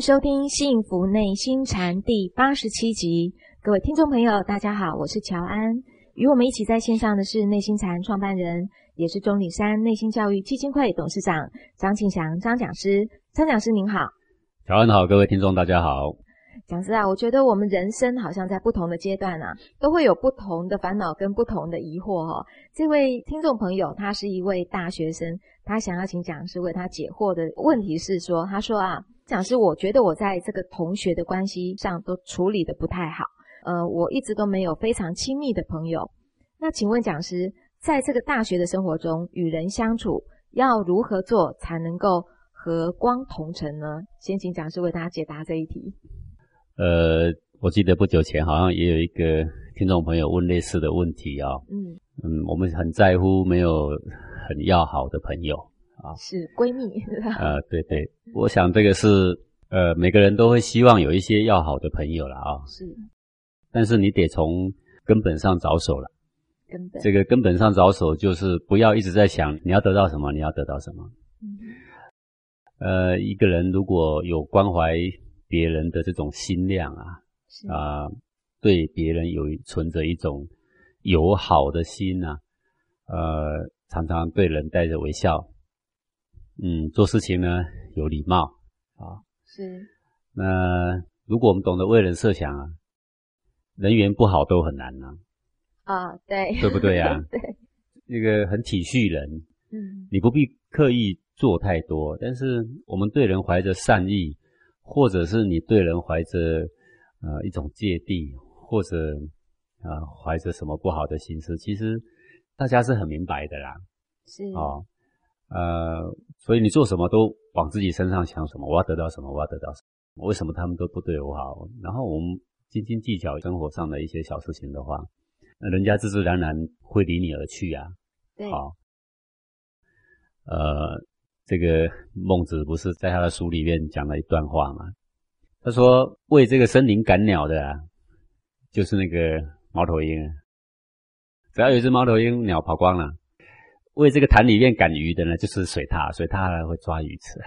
收听《幸福内心禅》第八十七集，各位听众朋友，大家好，我是乔安。与我们一起在线上的是内心禅创办人，也是中里山内心教育基金会董事长张庆祥张讲师。张讲师您好，乔安好，各位听众大家好。讲师啊，我觉得我们人生好像在不同的阶段啊，都会有不同的烦恼跟不同的疑惑哈。这位听众朋友，他是一位大学生，他想要请讲师为他解惑的问题是说，他说啊。讲师，我觉得我在这个同学的关系上都处理的不太好，呃，我一直都没有非常亲密的朋友。那请问讲师，在这个大学的生活中，与人相处要如何做才能够和光同尘呢？先请讲师为大家解答这一题。呃，我记得不久前好像也有一个听众朋友问类似的问题啊。嗯嗯，我们很在乎没有很要好的朋友。啊，是闺蜜，呃，对对，我想这个是呃，每个人都会希望有一些要好的朋友了啊。是，但是你得从根本上着手了。根本，这个根本上着手就是不要一直在想你要得到什么，你要得到什么。嗯。呃，一个人如果有关怀别人的这种心量啊，啊，对别人有存着一种友好的心呐，呃，常常对人带着微笑。嗯，做事情呢有礼貌啊，是。那如果我们懂得为人设想啊，人缘不好都很难呐。啊，对，对不对呀？对，那个很体恤人。嗯，你不必刻意做太多，但是我们对人怀着善意，或者是你对人怀着呃一种芥蒂，或者啊怀着什么不好的心思，其实大家是很明白的啦。是啊。呃，所以你做什么都往自己身上想什么，我要得到什么，我要得到什么，为什么他们都不对我好？然后我们斤斤计较生活上的一些小事情的话，那人家自自然然会离你而去呀。对，好，呃，这个孟子不是在他的书里面讲了一段话吗？他说：“为这个森林赶鸟的，啊，就是那个猫头鹰，只要有一只猫头鹰，鸟跑光了。”为这个潭里面赶鱼的呢，就是水獭，水獭会抓鱼吃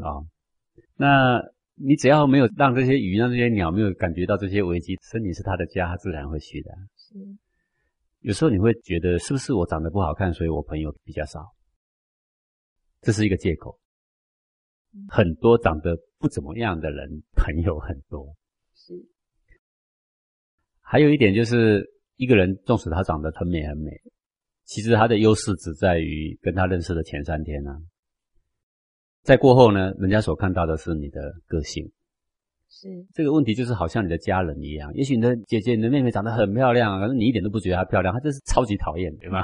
啊。那你只要没有让这些鱼、让这些鸟没有感觉到这些危机，森林是它的家，它自然会去的。是。有时候你会觉得，是不是我长得不好看，所以我朋友比较少？这是一个借口。很多长得不怎么样的人，朋友很多。是。还有一点就是，一个人纵使他长得很美很美。其实他的优势只在于跟他认识的前三天呢，在过后呢，人家所看到的是你的个性。是这个问题，就是好像你的家人一样。也许你的姐姐、你的妹妹长得很漂亮，可是你一点都不觉得她漂亮，她就是超级讨厌，对吗？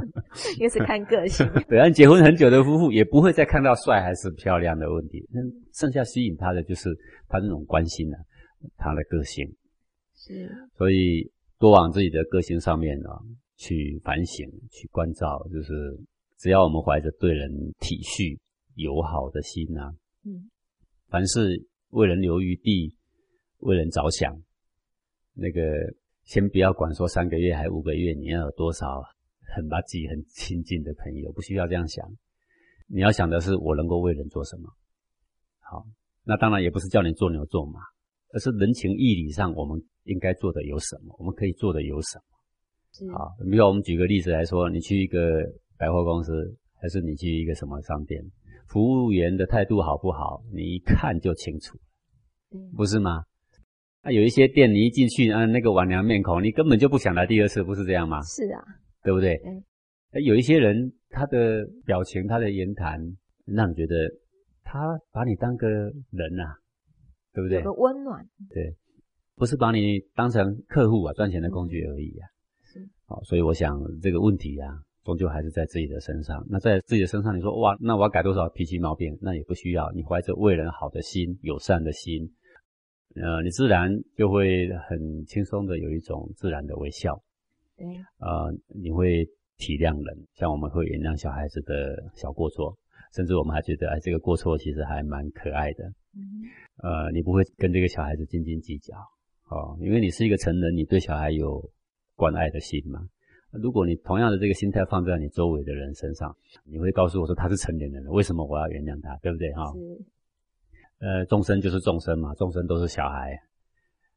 也是看个性。对，啊，结婚很久的夫妇也不会再看到帅还是漂亮的问题，那剩下吸引他的就是他那种关心呢，他的个性。是，所以多往自己的个性上面呢。去反省，去关照，就是只要我们怀着对人体恤、友好的心呐，嗯，凡事为人留余地，为人着想，那个先不要管说三个月还五个月，你要有多少很把自己很亲近的朋友，不需要这样想。你要想的是我能够为人做什么。好，那当然也不是叫你做牛做马，而是人情义理上我们应该做的有什么，我们可以做的有什么。好，比如我们举个例子来说，你去一个百货公司，还是你去一个什么商店，服务员的态度好不好，你一看就清楚，不是吗？那有一些店，你一进去，啊，那个晚娘面孔，你根本就不想来第二次，不是这样吗？是啊，对不对？嗯。有一些人，他的表情，他的言谈，让你觉得他把你当个人呐，对不对？有个温暖。对，不是把你当成客户啊，赚钱的工具而已啊。好，所以我想这个问题啊，终究还是在自己的身上。那在自己的身上，你说哇，那我要改多少脾气毛病？那也不需要。你怀着为人好的心、友善的心，呃，你自然就会很轻松的有一种自然的微笑。对，呃，你会体谅人，像我们会原谅小孩子的小过错，甚至我们还觉得哎，这个过错其实还蛮可爱的。嗯，呃，你不会跟这个小孩子斤斤计较，哦，因为你是一个成人，你对小孩有。关爱的心嘛，如果你同样的这个心态放在你周围的人身上，你会告诉我说他是成年人了，为什么我要原谅他？对不对哈？呃，众生就是众生嘛，众生都是小孩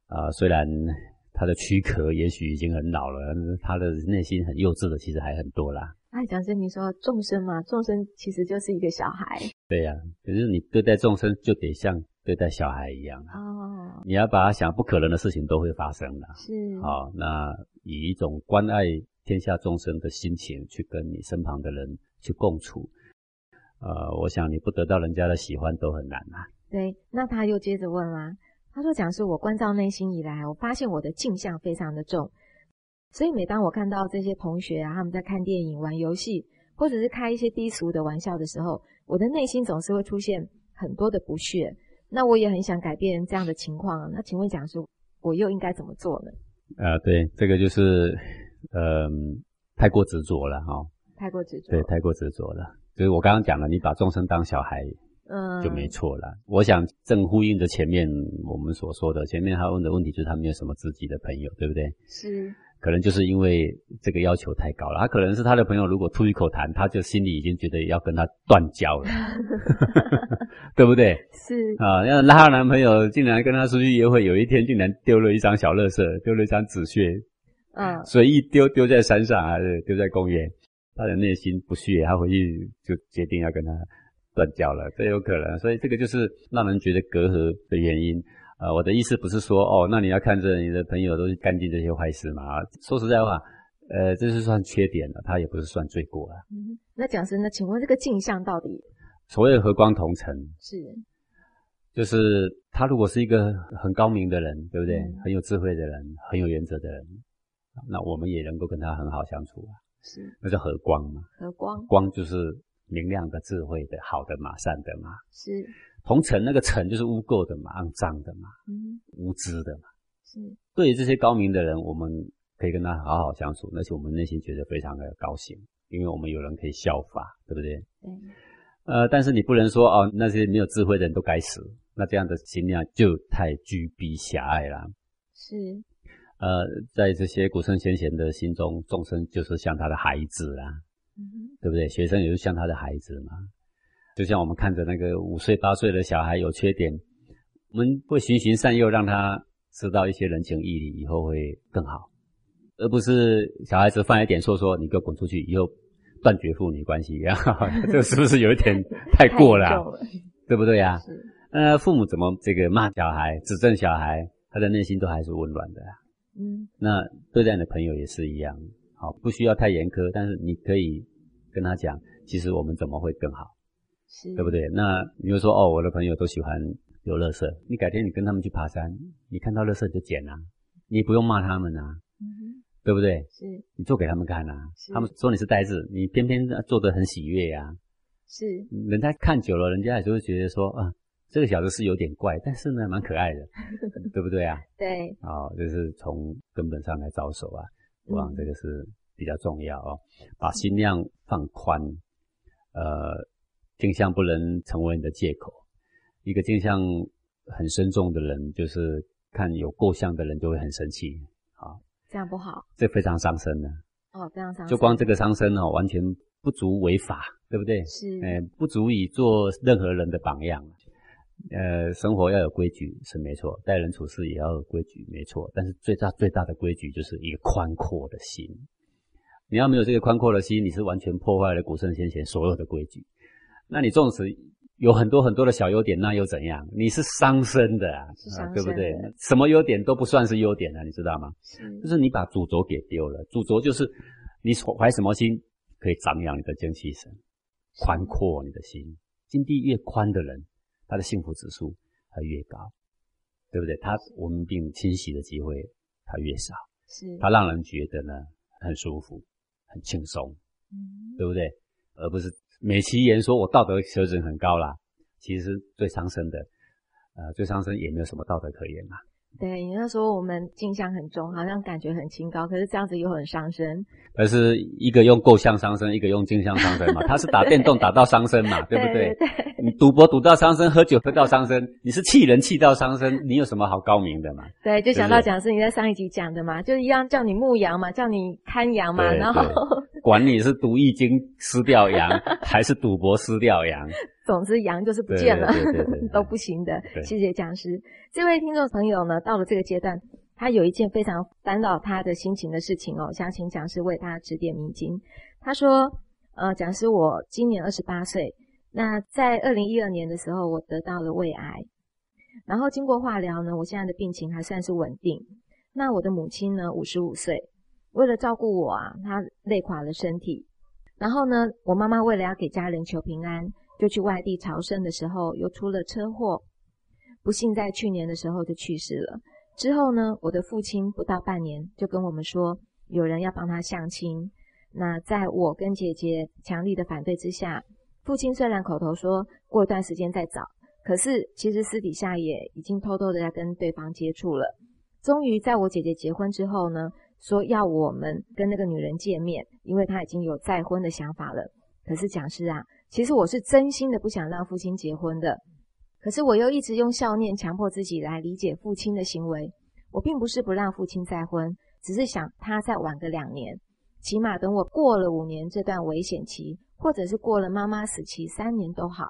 啊、虽然他的躯壳也许已经很老了，但是他的内心很幼稚的，其实还很多啦。哎，讲真，你说众生嘛，众生其实就是一个小孩对呀、可是你对待众生就得像对待小孩一样啊，哦，你要把他想不可能的事情都会发生的。是，好、那以一种关爱天下众生的心情去跟你身旁的人去共处，呃，我想你不得到人家的喜欢都很难啊。对。那他又接着问啦，他说：“讲是，我关照内心以来，我发现我的镜像非常的重，所以每当我看到这些同学啊，他们在看电影、玩游戏，或者是开一些低俗的玩笑的时候，我的内心总是会出现很多的不屑。那我也很想改变这样的情况啊。那请问讲师，我又应该怎么做呢？呃，对，这个就是，呃，太过执着了哈、太过执着，对，太过执着了。就是我刚刚讲了，你把众生当小孩嗯，就没错了。我想正呼应着前面我们所说的，前面他问的问题就是他没有什么自己的朋友，对不对？是，可能就是因为这个要求太高了，他可能是他的朋友，如果吐一口痰，他就心里已经觉得要跟他断交了，对不对？是，啊，要拉她男朋友竟然跟她出去约会，有一天竟然丢了一张小垃圾，丢了一张纸屑，嗯，随意丢丢在山上还是丢在公园，他的内心不屑，他回去就决定要跟他断交了，这有可能，所以这个就是让人觉得隔阂的原因。呃，我的意思不是说哦，那你要看着你的朋友都去干尽这些坏事嘛？说实在话，呃，这是算缺点了，他也不是算罪过了。嗯，那讲师，那请问这个镜像到底所谓和光同尘，是就是他如果是一个很高明的人，对不对？嗯很有智慧的人，很有原则的人，那我们也能够跟他很好相处啊，是那叫和光嘛。和光光就是明亮的、智慧的、好的嘛、善的嘛。是，同尘那个尘就是污垢的嘛、肮脏的嘛、嗯，无知的嘛。是对于这些高明的人，我们可以跟他好好相处，而且我们内心觉得非常的高兴，因为我们有人可以效法，对不对？对，呃，但是你不能说哦，那些没有智慧的人都该死，那这样的心量就太居逼狭隘了。是呃，在这些古圣先贤的心中，众生就是像他的孩子啦，嗯对不对？学生也是像他的孩子嘛。就像我们看着那个五岁八岁的小孩有缺点，我们会循循善诱，让他知道一些人情义理，以后会更好，而不是小孩子犯一点错说你给我滚出去，以后断绝父女关系，然后这是不是有一点太过了啊、了。对不对呀、是。呃，父母怎么这个骂小孩、指正小孩，他的内心都还是温暖的啊、嗯。那对待你的朋友也是一样，好，不需要太严苛，但是你可以跟他讲，其实我们怎么会更好，是对不对？那你就说哦，我的朋友都喜欢有垃圾，你改天你跟他们去爬山，你看到垃圾你就捡啊，你不用骂他们啊，嗯对不对？是你做给他们看啊，他们说你是呆子，你偏偏做得很喜悦呀、是人家看久了，人家也就会觉得说啊，这个小子是有点怪，但是呢，蛮可爱的，对不对啊？对哦、就是从根本上来着手啊，我想嗯这个是比较重要哦。把心量放宽，呃，镜像不能成为你的借口。一个镜像很深重的人，就是看有过相的人就会很生气，这样不好这非常伤身的。哦，这样伤就光这个伤身哦，完全不足为法，对不对？是呃，不足以做任何人的榜样。呃，生活要有规矩是没错，待人处事也要有规矩，没错。但是最大最大的规矩就是一个宽阔的心。你要没有这个宽阔的心，你是完全破坏了古圣先贤所有的规矩。那你纵使有很多很多的小优点，那又怎样？你是伤身的啊，啊对不对？什么优点都不算是优点啊，你知道吗？是就是你把主轴给丢了。主轴就是你怀什么心，可以张扬你的精气神，宽阔你的心。心地越宽的人，他的幸福指数他越高，对不对？他文病侵袭的机会他越少，是他让人觉得呢很舒服、很轻松，嗯对不对？而不是美其言说我道德水准很高啦，其实最伤身的，呃，最伤身也没有什么道德可言啦。对，你那说我们镜像很重，好像感觉很清高，可是这样子又很伤身，而是一个用构象伤身，一个用镜像伤身嘛。他是打电动打到伤身嘛，对不对？对你赌博赌到伤身，喝酒喝到伤身，你是气人气到伤身，你有什么好高明的嘛？对，就想到讲是你在上一集讲的嘛，就是一样叫你牧羊嘛，叫你看羊嘛，然后管你是读易经失掉羊，还是赌博失掉羊，总之羊就是不见了，对对对对对都不行的。对谢谢讲师。这位听众朋友呢，到了这个阶段，他有一件非常烦恼他的心情的事情哦，想请讲师为他指点迷津。他说：“呃，讲师，我今年二十八岁，那在二零一二年的时候，我得到了胃癌，然后经过化疗呢，我现在的病情还算是稳定。那我的母亲呢，五十五岁，为了照顾我啊，她累垮了身体。然后呢，我妈妈为了要给家人求平安，就去外地朝圣的时候，又出了车祸，不幸在去年的时候就去世了。之后呢，我的父亲不到半年就跟我们说，有人要帮他相亲。那在我跟姐姐强力的反对之下，父亲虽然口头说过一段时间再找，可是其实私底下也已经偷偷的在跟对方接触了。终于在我姐姐结婚之后呢，说要我们跟那个女人见面，因为她已经有再婚的想法了。可是讲师啊，其实我是真心的不想让父亲结婚的，可是我又一直用笑念强迫自己来理解父亲的行为。我并不是不让父亲再婚，只是想他再晚个两年，起码等我过了五年这段危险期，或者是过了妈妈死期三年都好。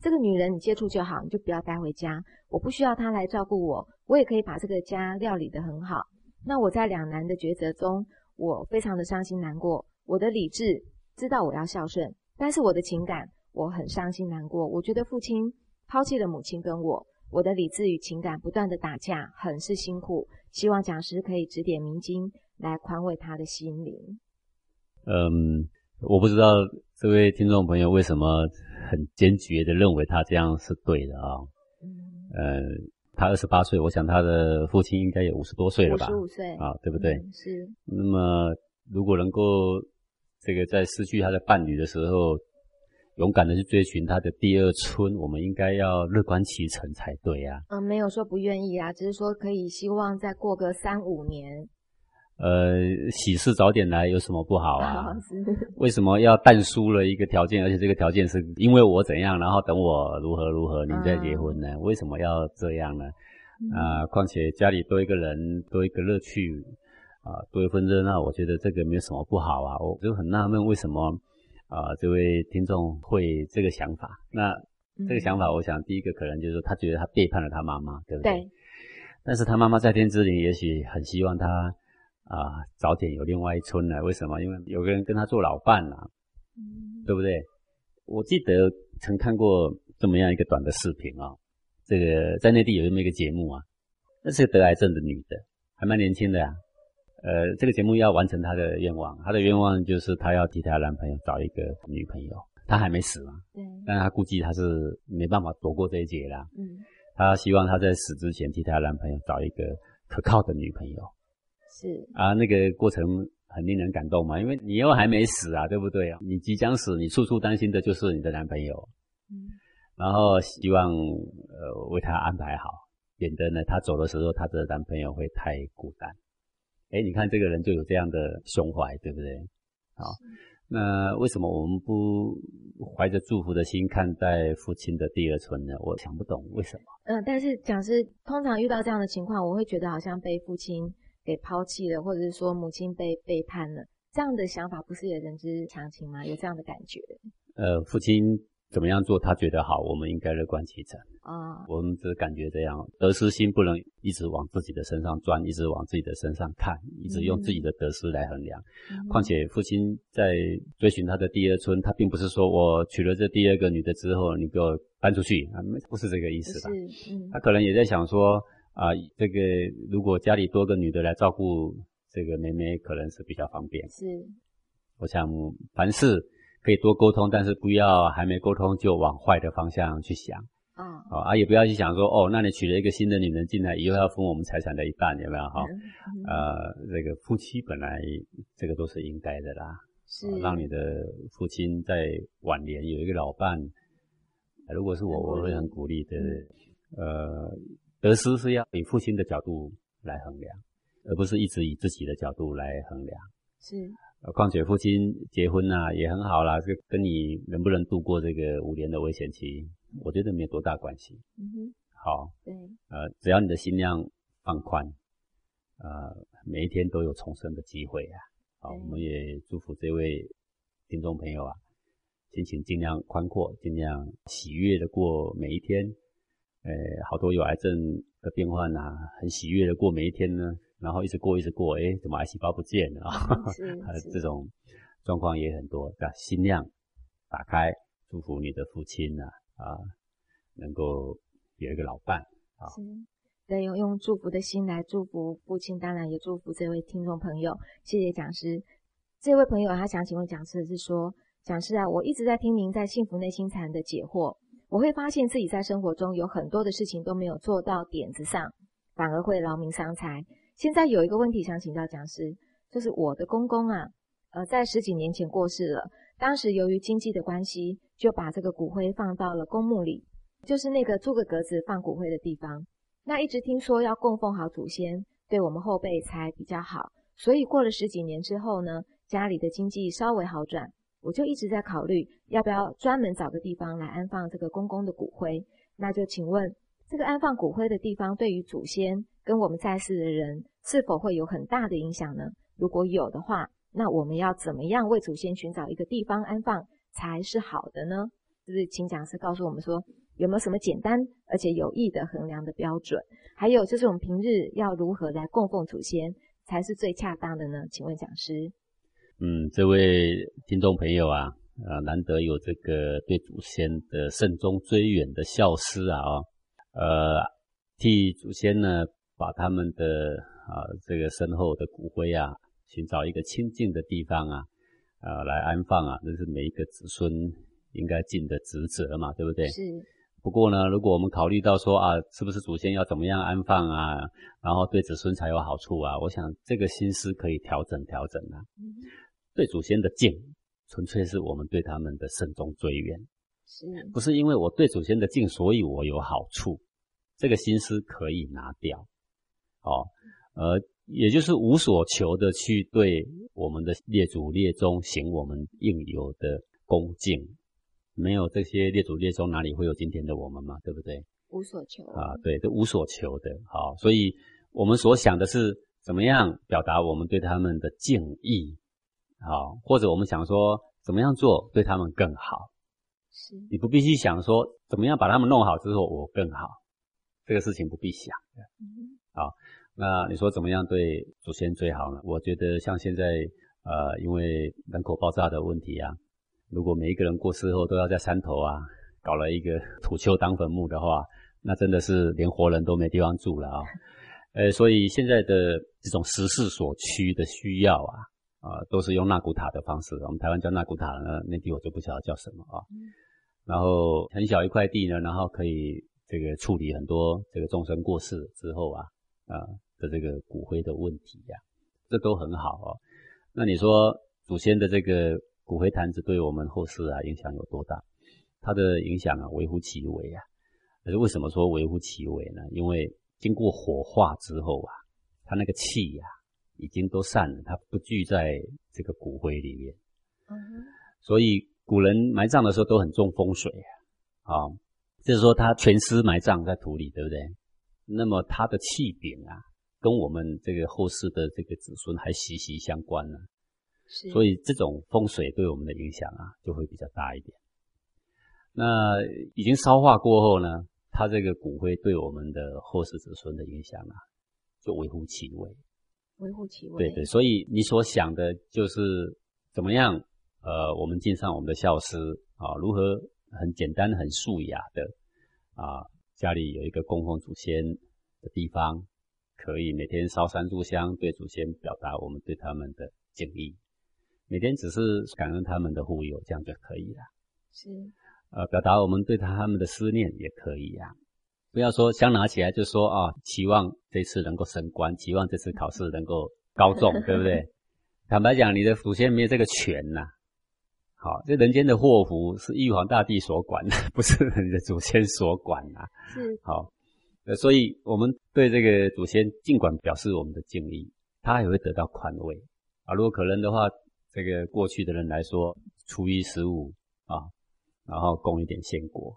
这个女人你接触就好，你就不要带回家。我不需要她来照顾我，我也可以把这个家料理得很好。那我在两难的抉择中，我非常的伤心难过。我的理智知道我要孝顺，但是我的情感我很伤心难过。我觉得父亲抛弃了母亲跟我，我的理智与情感不断的打架，很是辛苦。希望讲师可以指点迷津，来宽慰他的心灵。嗯，我不知道这位听众朋友为什么很坚决的认为他这样是对的啊？嗯，呃，他二十八岁，我想他的父亲应该也五十多岁了吧？五十五岁啊，对不对？嗯是，那么如果能够这个在失去他的伴侣的时候，勇敢的去追寻他的第二春，我们应该要乐观其成才对啊。嗯，没有说不愿意啊，只是说可以希望再过个三五年。呃，喜事早点来有什么不好啊？是，为什么要淡输了一个条件？而且这个条件是因为我怎样，然后等我如何如何，你再结婚呢？为什么要这样呢？啊、况且家里多一个人，多一个乐趣，啊、多一份热闹，我觉得这个没有什么不好啊。我就很纳闷，为什么啊、这位听众会这个想法？那这个想法，我想第一个可能就是他觉得他背叛了他妈妈，对不对？对，但是他妈妈在天之灵，也许很希望他啊、早点有另外一春了。为什么？因为有个人跟他做老伴啦、嗯对不对？我记得曾看过这么样一个短的视频啊、这个在内地有这么一个节目啊，那是个得癌症的女的，还蛮年轻的啊。呃，这个节目要完成她的愿望，她的愿望就是她要替她男朋友找一个女朋友。她还没死嘛，对，但她估计她是没办法躲过这一劫啦。嗯，她希望她在死之前替她男朋友找一个可靠的女朋友。是，啊，那个过程很令人感动嘛，因为你又还没死啊，对不对啊？你即将死，你处处担心的就是你的男朋友，嗯，然后希望呃为他安排好，免得呢他走的时候他的男朋友会太孤单。哎，你看这个人就有这样的胸怀，对不对？好，那为什么我们不怀着祝福的心看待父亲的第二春呢？我想不懂为什么。嗯，但是讲师通常遇到这样的情况，我会觉得好像被父亲给抛弃了，或者是说母亲被背叛了，这样的想法不是也人之常情吗？有这样的感觉呃，父亲怎么样做他觉得好，我们应该乐观其成。啊？我们只感觉这样，得失心不能一直往自己的身上钻，一直往自己的身上看，一直用自己的得失来衡量。嗯况且父亲在追寻他的第二春，他并不是说我娶了这第二个女的之后，你给我搬出去啊，不是这个意思吧？是，嗯他可能也在想说啊，这个如果家里多个女的来照顾这个妹妹，可能是比较方便。是，我想凡事可以多沟通，但是不要还没沟通就往坏的方向去想。啊，哦啊，也不要去想说哦，那你娶了一个新的女人进来，以后要分我们财产的一半，有没有哈？嗯呃，这个夫妻本来这个都是应该的啦，是哦让你的父亲在晚年有一个老伴，呃如果是我，我会很鼓励的。嗯呃，得失是要以父亲的角度来衡量，而不是一直以自己的角度来衡量。是，呃况且父亲结婚呐、也很好啦，这跟你能不能度过这个五年的危险期，我觉得没有多大关系。嗯哼，好，对，呃，只要你的心量放宽，呃，每一天都有重生的机会啊。好，我们也祝福这位听众朋友啊，心情尽量宽阔，尽量喜悦的过每一天。呃，好多有癌症的病患啊，很喜悦的过每一天呢，然后一直过一直过，哎，怎么癌细胞不见了啊？这种状况也很多。心量打开，祝福你的父亲呐，啊，能够有一个老伴啊。对，用用祝福的心来祝福父亲，当然也祝福这位听众朋友。谢谢讲师。这位朋友他想请问讲师是说，讲师啊，我一直在听您在幸福内心禅的解惑，我会发现自己在生活中有很多的事情都没有做到点子上，反而会劳民伤财。现在有一个问题想请教讲师，就是我的公公啊，呃，在十几年前过世了，当时由于经济的关系，就把这个骨灰放到了公墓里，就是那个租个格子放骨灰的地方。那一直听说要供奉好祖先，对我们后辈才比较好。所以过了十几年之后呢，家里的经济稍微好转，我就一直在考虑要不要专门找个地方来安放这个公公的骨灰。那就请问，这个安放骨灰的地方对于祖先跟我们在世的人是否会有很大的影响呢？如果有的话，那我们要怎么样为祖先寻找一个地方安放才是好的呢？就是请讲师告诉我们说。有没有什么简单而且有益的衡量的标准？还有就是我们平日要如何来供奉祖先才是最恰当的呢？请问讲师。嗯，这位听众朋友啊，啊，难得有这个对祖先的慎终追远的孝思啊，哦呃，替祖先呢把他们的啊这个身后的骨灰啊，寻找一个清净的地方啊，啊，来安放啊，这是每一个子孙应该尽的职责嘛，对不对？是。不过呢，如果我们考虑到说啊，是不是祖先要怎么样安放啊，然后对子孙才有好处啊？我想这个心思可以调整调整啊。对祖先的敬，纯粹是我们对他们的慎终追远，是不是因为我对祖先的敬，所以我有好处？这个心思可以拿掉，哦，呃，也就是无所求的去对我们的列祖列宗行我们应有的恭敬。没有这些列祖列宗，哪里会有今天的我们嘛？对不对？无所求啊，对，都无所求的。好，所以我们所想的是怎么样表达我们对他们的敬意，好，或者我们想说怎么样做对他们更好。是，你不必去想说怎么样把他们弄好之后我更好，这个事情不必想的。好，那你说怎么样对祖先最好呢？我觉得像现在呃，因为人口爆炸的问题啊。如果每一个人过世后都要在山头啊搞了一个土丘当坟墓的话，那真的是连活人都没地方住了啊！呃，所以现在的这种时势所趋的需要啊，啊，都是用纳古塔的方式。我们台湾叫纳古塔，呢那地我就不晓得叫什么啊。然后很小一块地呢，然后可以这个处理很多这个众生过世之后啊啊的这个骨灰的问题呀，这都很好哦。那你说祖先的这个？骨灰坛子对我们后世啊影响有多大？它的影响啊微乎其微啊。可是为什么说微乎其微呢？因为经过火化之后啊，它那个气呀已经都散了，它不聚在这个骨灰里面。嗯。所以古人埋葬的时候都很重风水啊，啊，就是说他全尸埋葬在土里，对不对？那么他的气禀啊，跟我们这个后世的这个子孙还息息相关呢。所以这种风水对我们的影响啊，就会比较大一点。那已经烧化过后呢，它这个骨灰对我们的后世子孙的影响啊，就微乎其微。微乎其微。对对，所以你所想的就是怎么样？呃，我们敬上我们的孝师啊，如何很简单、很素雅的啊，家里有一个供奉祖先的地方，可以每天烧三炷香，对祖先表达我们对他们的敬意。每天只是感恩他们的护佑，这样就可以了。是，呃，表达我们对他们的思念也可以呀。不要说想拿起来就说啊，期望这次能够升官，期望这次考试能够高中，对不对？坦白讲，你的祖先没有这个权呐。好，这人间的祸福是玉皇大帝所管的，不是你的祖先所管呐。是，好，呃，所以我们对这个祖先尽管表示我们的敬意，他也会得到宽慰啊。如果可能的话。这个过去的人来说，初一十五啊，然后供一点鲜果，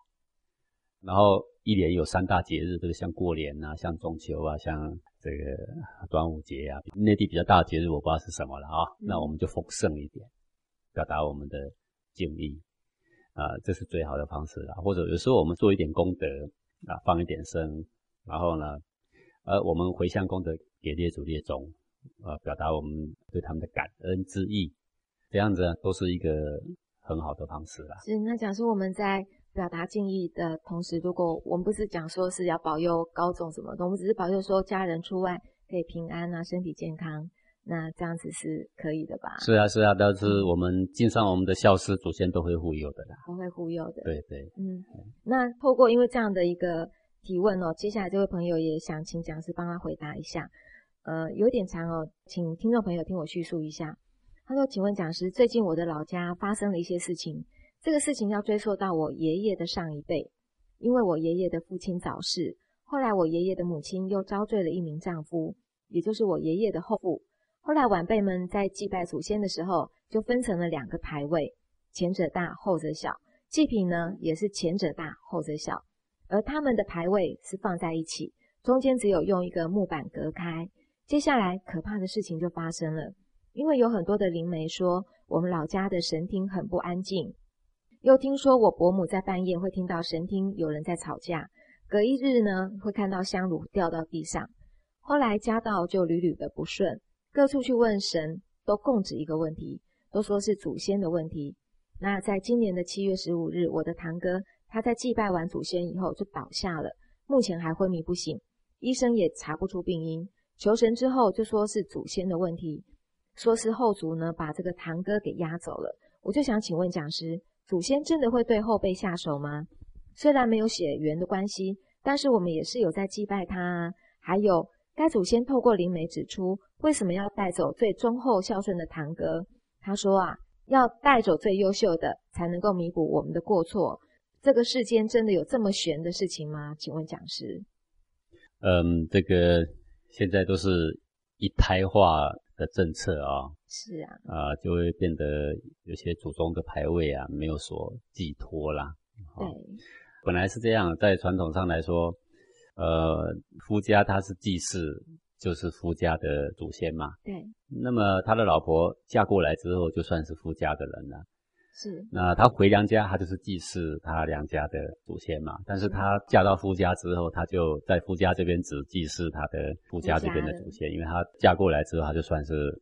然后一年有三大节日，这个像过年啊，像中秋啊，像这个端午节啊，内地比较大的节日我不知道是什么了啊，那我们就丰盛一点，表达我们的敬意。啊，这是最好的方式了。或者有时候我们做一点功德啊，放一点生，然后呢，呃，我们回向功德给列祖列宗，呃，表达我们对他们的感恩之意，这样子都是一个很好的方式啦。是，那假设我们在表达敬意的同时，如果我们不是讲说是要保佑高总什么的，我们只是保佑说家人出外可以平安啊，身体健康。那这样子是可以的吧？是啊，是啊，但是我们敬上我们的孝师祖先都会护佑的啦，都会护佑的。对对，嗯。那透过因为这样的一个提问哦，接下来这位朋友也想请讲师帮他回答一下。呃，有点长哦，请听众朋友听我叙述一下。他说：“请问讲师，最近我的老家发生了一些事情，这个事情要追溯到我爷爷的上一辈，因为我爷爷的父亲早逝，后来我爷爷的母亲又遭罪了一名丈夫，也就是我爷爷的后父。”后来晚辈们在祭拜祖先的时候，就分成了两个牌位，前者大，后者小。祭品呢，也是前者大，后者小。而他们的牌位是放在一起，中间只有用一个木板隔开。接下来可怕的事情就发生了，因为有很多的灵媒说，我们老家的神厅很不安静。又听说我伯母在半夜会听到神厅有人在吵架，隔一日呢，会看到香炉掉到地上。后来家道就屡屡的不顺。各处去问神，都供指一个问题，都说是祖先的问题。那在今年的七月十五日，我的堂哥他在祭拜完祖先以后就倒下了，目前还昏迷不醒，医生也查不出病因。求神之后就说是祖先的问题，说是后族呢把这个堂哥给押走了。我就想请问讲师，祖先真的会对后辈下手吗？虽然没有血缘的关系，但是我们也是有在祭拜他啊。还有。该祖先透过灵媒指出，为什么要带走最忠厚孝顺的堂哥？他说啊，要带走最优秀的，才能够弥补我们的过错。这个世间真的有这么玄的事情吗？请问讲师。嗯，这个现在都是一胎化的政策啊。是啊。啊，就会变得有些祖宗的牌位啊，没有所寄托啦。对。本来是这样，在传统上来说。呃，夫家他是祭祀，就是夫家的祖先嘛。对。那么他的老婆嫁过来之后，就算是夫家的人了。是。那他回娘家，他就是祭祀他娘家的祖先嘛。但是他嫁到夫家之后，他就在夫家这边只祭祀他的夫家这边的祖先，因为他嫁过来之后，他就算是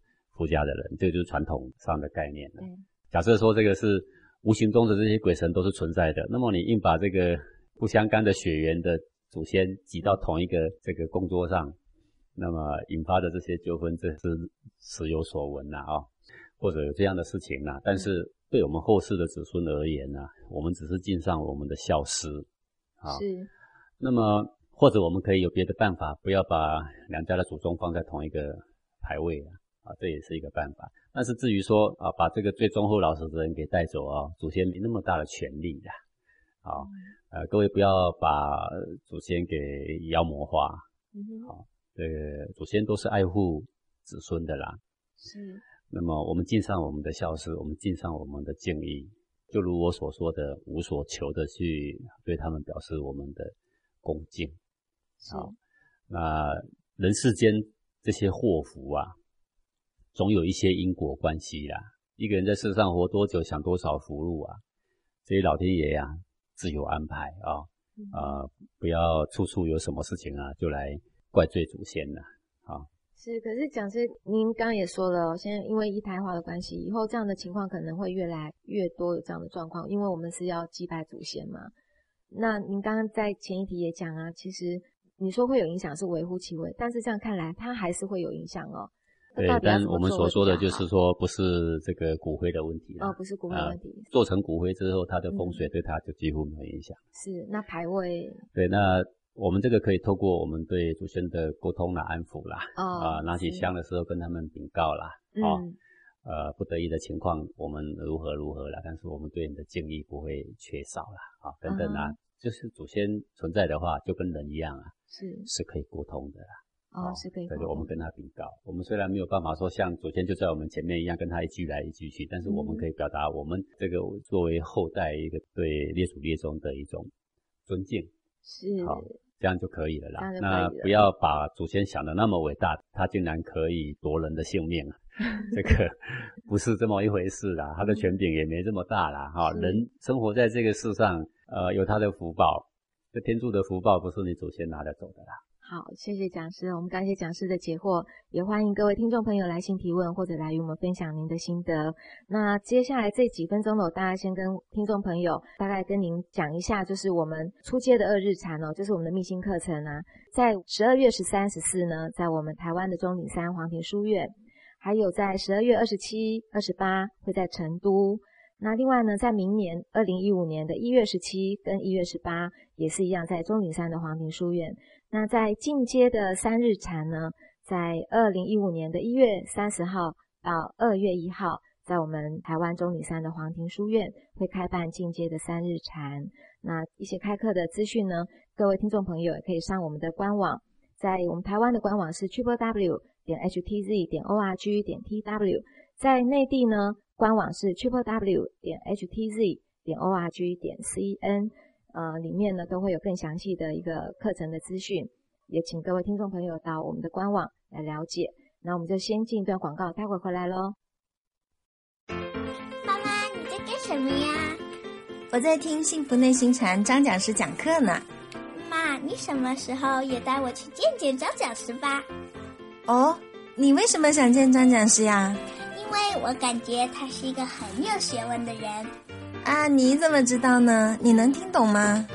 夫家的人。这个就是传统上的概念了。假设说这个是无形中的这些鬼神都是存在的，那么你硬把这个不相干的血缘的。祖先挤到同一个这个供桌上，那么引发的这些纠纷，这是时有所闻呐啊，或者有这样的事情呐。但是对我们后世的子孙而言呢，我们只是尽上我们的孝师啊。是。那么或者我们可以有别的办法，不要把两家的祖宗放在同一个牌位啊，啊，这也是一个办法。但是至于说啊，把这个最忠厚老实的人给带走啊，祖先没那么大的权利的，啊。呃，各位不要把祖先给妖魔化，好，这个祖先都是爱护子孙的啦。是。那么我们尽上我们的孝事，我们尽上我们的敬意，就如我所说的，无所求的去对他们表示我们的恭敬。好，那人世间这些祸福啊，总有一些因果关系啦。一个人在世上活多久，享多少福禄啊，这些老天爷呀。自有安排啊，啊，不要处处有什么事情啊，就来怪罪祖先了啊。是，可是讲师，您刚刚也说了，现在因为一胎化的关系，以后这样的情况可能会越来越多有这样的状况，因为我们是要祭拜祖先嘛。那您刚刚在前一题也讲啊，其实你说会有影响是微乎其微，但是这样看来，它还是会有影响哦。对，但我们所说的就是说，不是这个骨灰的问题哦，不是骨灰问题。做成骨灰之后，它的风水对它就几乎没有影响。是，那牌位。对，那我们这个可以透过我们对祖先的沟通啦、安抚啦，啊，拿起香的时候跟他们禀告啦，啊，呃，不得已的情况我们如何如何啦，但是我们对你的敬意不会缺少啦，啊，等等啊，就是祖先存在的话，就跟人一样啊，是是可以沟通的啦。哦，是可以。对对，我们跟他禀告。我们虽然没有办法说像祖先就在我们前面一样跟他一句来一句去，但是我们可以表达我们这个作为后代一个对列祖列宗的一种尊敬。是。好，这样就可以了啦。那不要把祖先想的那么伟大，他竟然可以夺人的性命啊！这个不是这么一回事啦，他的权柄也没这么大啦，哈。人生活在这个世上，呃，有他的福报，这天助的福报不是你祖先拿得走的啦。好，谢谢讲师，我们感谢讲师的解惑，也欢迎各位听众朋友来信提问或者来与我们分享您的心得。那接下来这几分钟呢，我大概先跟听众朋友大概跟您讲一下，就是我们初阶的二日禅哦，就是我们的密心课程啊，在十二月十三、十四呢，在我们台湾的中鼎山黄庭书院，还有在十二月二十七、二十八会在成都。那另外呢，在明年二零一五年的一月十七跟一月十八也是一样，在中岭山的黄庭书院。那在进阶的三日禅呢，在二零一五年的一月三十号到二月一号，在我们台湾中岭山的黄庭书院会开办进阶的三日禅。那一些开课的资讯呢，各位听众朋友也可以上我们的官网，在我们台湾的官网是 triple w 点 h t z 点 o r g 点 t w，在内地呢，官网是 triple w 点 h t z 点 o r g 点 c n。呃，里面呢都会有更详细的一个课程的资讯，也请各位听众朋友到我们的官网来了解。那我们就先进一段广告，待会回来喽。妈妈，你在干什么呀？我在听幸福内心禅张讲师讲课呢。妈，你什么时候也带我去见见张讲师吧？哦，你为什么想见张讲师呀？因为我感觉他是一个很有学问的人。啊，你怎么知道呢？你能听懂吗？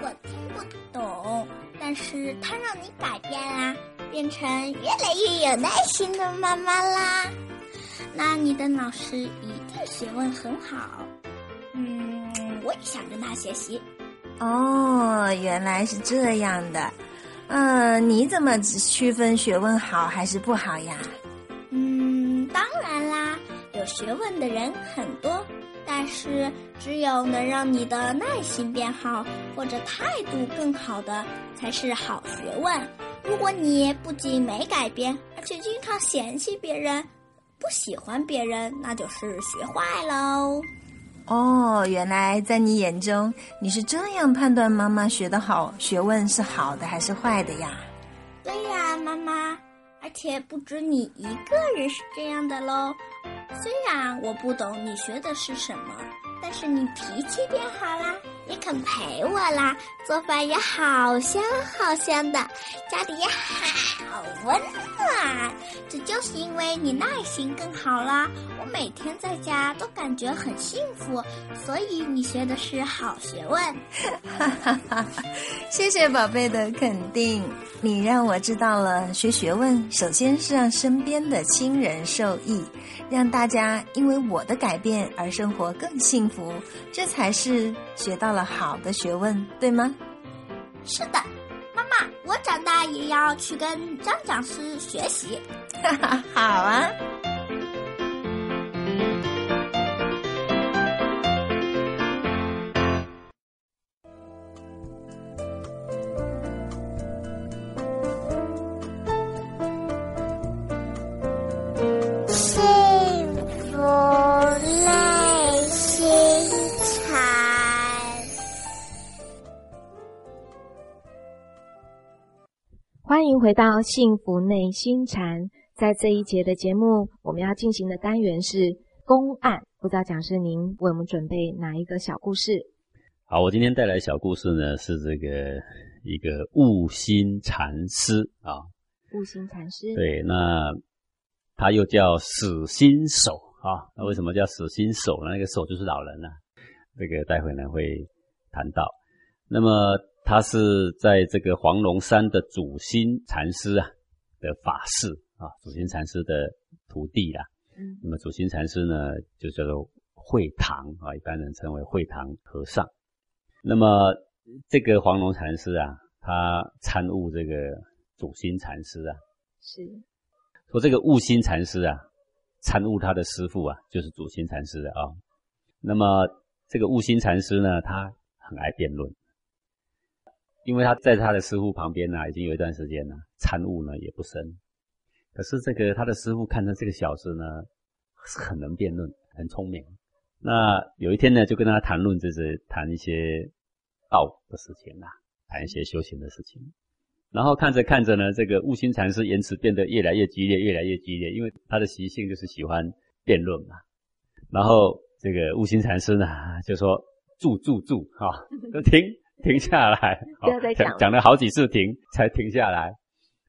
我听不懂，但是他让你改变啦，变成越来越有耐心的妈妈啦。那你的老师一定学问很好。嗯，我也想跟他学习。哦，原来是这样的。嗯，你怎么区分学问好还是不好呀？嗯，当然啦，有学问的人很多。但是，只有能让你的耐心变好，或者态度更好的，才是好学问。如果你不仅没改变，而且经常嫌弃别人，不喜欢别人，那就是学坏喽。哦，原来在你眼中，你是这样判断妈妈学的好学问是好的还是坏的呀？对呀，妈妈。而且不止你一个人是这样的喽。虽然我不懂你学的是什么，但是你脾气变好啦，也肯陪我啦，做饭也好香好香的，家里也好温暖。这就是因为你耐心更好啦。我每天在家都感觉很幸福，所以你学的是好学问。哈哈哈！谢谢宝贝的肯定，你让我知道了学学问，首先是让身边的亲人受益。让大家因为我的改变而生活更幸福，这才是学到好的学问，对吗？是的，妈妈，我长大也要去跟张讲师学习。哈哈，好啊。欢迎回到幸福内心禅。在这一节的节目，我们要进行的单元是公案。不知道讲师您为我们准备哪一个小故事？好，我今天带来小故事呢，是这个一个悟心禅师啊。悟心禅师。对，那他又叫死心手啊。那为什么叫死心手呢？那个手就是老人了。这个待会呢会谈到。那么。他是在这个黄龙山的主心禅师啊的法师啊，主心禅师的徒弟啦。嗯，那么主心禅师呢，就叫做会堂啊，一般人称为会堂和尚。那么这个黄龙禅师啊，他参悟这个主心禅师啊，是说这个悟心禅师啊，参悟他的师父啊，就是主心禅师的啊。那么这个悟心禅师呢，他很爱辩论。因为他在他的师傅旁边呢，已经有一段时间了，参悟呢也不深。可是这个他的师傅看到这个小子呢，是很能辩论，很聪明。那有一天呢，就跟他谈论，就是谈一些道的事情啊，谈一些修行的事情。然后看着看着呢，这个悟心禅师言辞变得越来越激烈，越来越激烈，因为他的习性就是喜欢辩论嘛。然后这个悟心禅师呢就说：“住住住，哈，都停 停下来，不要再讲，讲了好几次停才停下来。”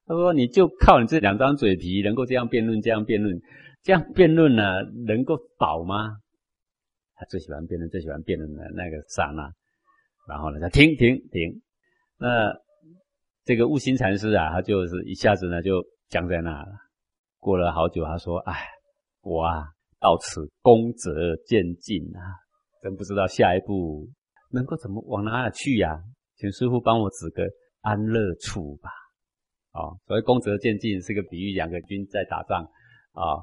他说：“你就靠你这两张嘴皮，能够这样辩论，这样辩论，这样辩论呢，能够倒吗？”他最喜欢辩论，最喜欢辩论的那个刹那。然后呢，他停停停，那。这个悟心禅师啊，他就是一下子呢就僵在那了。过了好久，他说：“哎，我啊到此功则渐尽啊，真不知道下一步能够怎么往哪里去呀？请师傅帮我指个安乐处吧。”哦，所谓功则渐进是个比喻，两个军在打仗啊，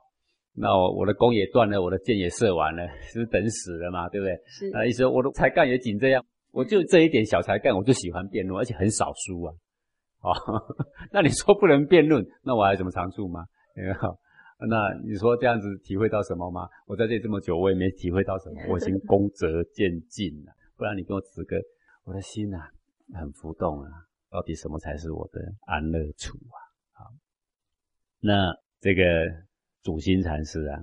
那我我的弓也断了，我的箭也射完了，是等死了嘛，对不对？是那，意思我的才干也仅这样，我就这一点小才干，我就喜欢辩论，而且很少输啊。哦，那你说不能辩论，那我还有什么长处吗？那你说这样子体会到什么吗？我在这里这么久，我也没体会到什么，我已经功则渐进了。不然你跟我指个，我的心啊很浮动啊，到底什么才是我的安乐处啊？好，那这个主心禅师啊，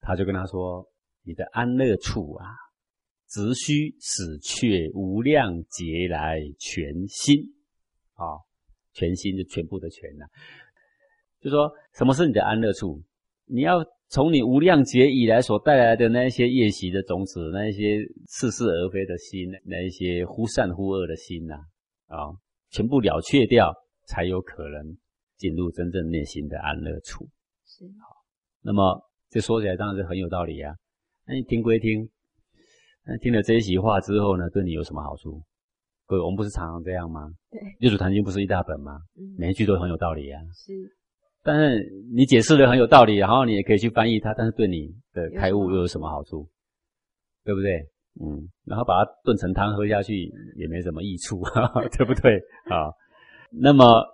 他就跟他说：“你的安乐处啊，只需死却无量劫来全心。”啊，全心就全部的全呐，就说什么是你的安乐处？你要从你无量劫以来所带来的那一些业习的种子，那一些似是而非的心，那一些忽善忽恶的心呐，啊，全部了却掉，才有可能进入真正内心的安乐处。是好，那么这说起来当然是很有道理啊。那你听归听，那听了这一席话之后呢，对你有什么好处？各位，我们不是常常这样吗？对，六祖坛经不是一大本吗？嗯，每一句都很有道理啊。是，但是你解释的很有道理，然后你也可以去翻译它，但是对你的开悟又有什么好处？对不对？嗯，然后把它炖成汤喝下去也没什么益处，对不对？啊，那么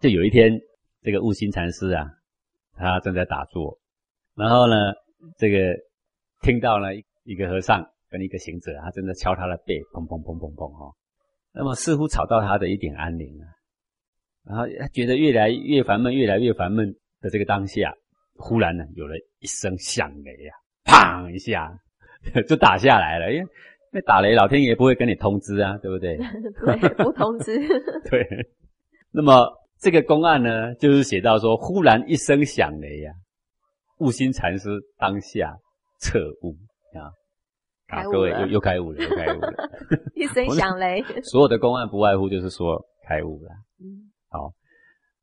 就有一天，这个悟心禅师啊，他正在打坐，然后呢，这个听到了一个和尚跟一个行者，他正在敲他的背，砰砰砰砰砰，哈。那么似乎吵到他的一点安宁啊，然后他觉得越来越烦闷，越来越烦闷的这个当下，忽然呢有了一声响雷啊，砰一下 就打下来了。因为那打雷，老天爷不会跟你通知啊，对不对？对，不通知。对。那么这个公案呢，就是写到说，忽然一声响雷呀，悟心禅师当下彻悟啊。啊，各位又又开悟了，又开悟了，一声响雷。所有的公案不外乎就是说开悟了。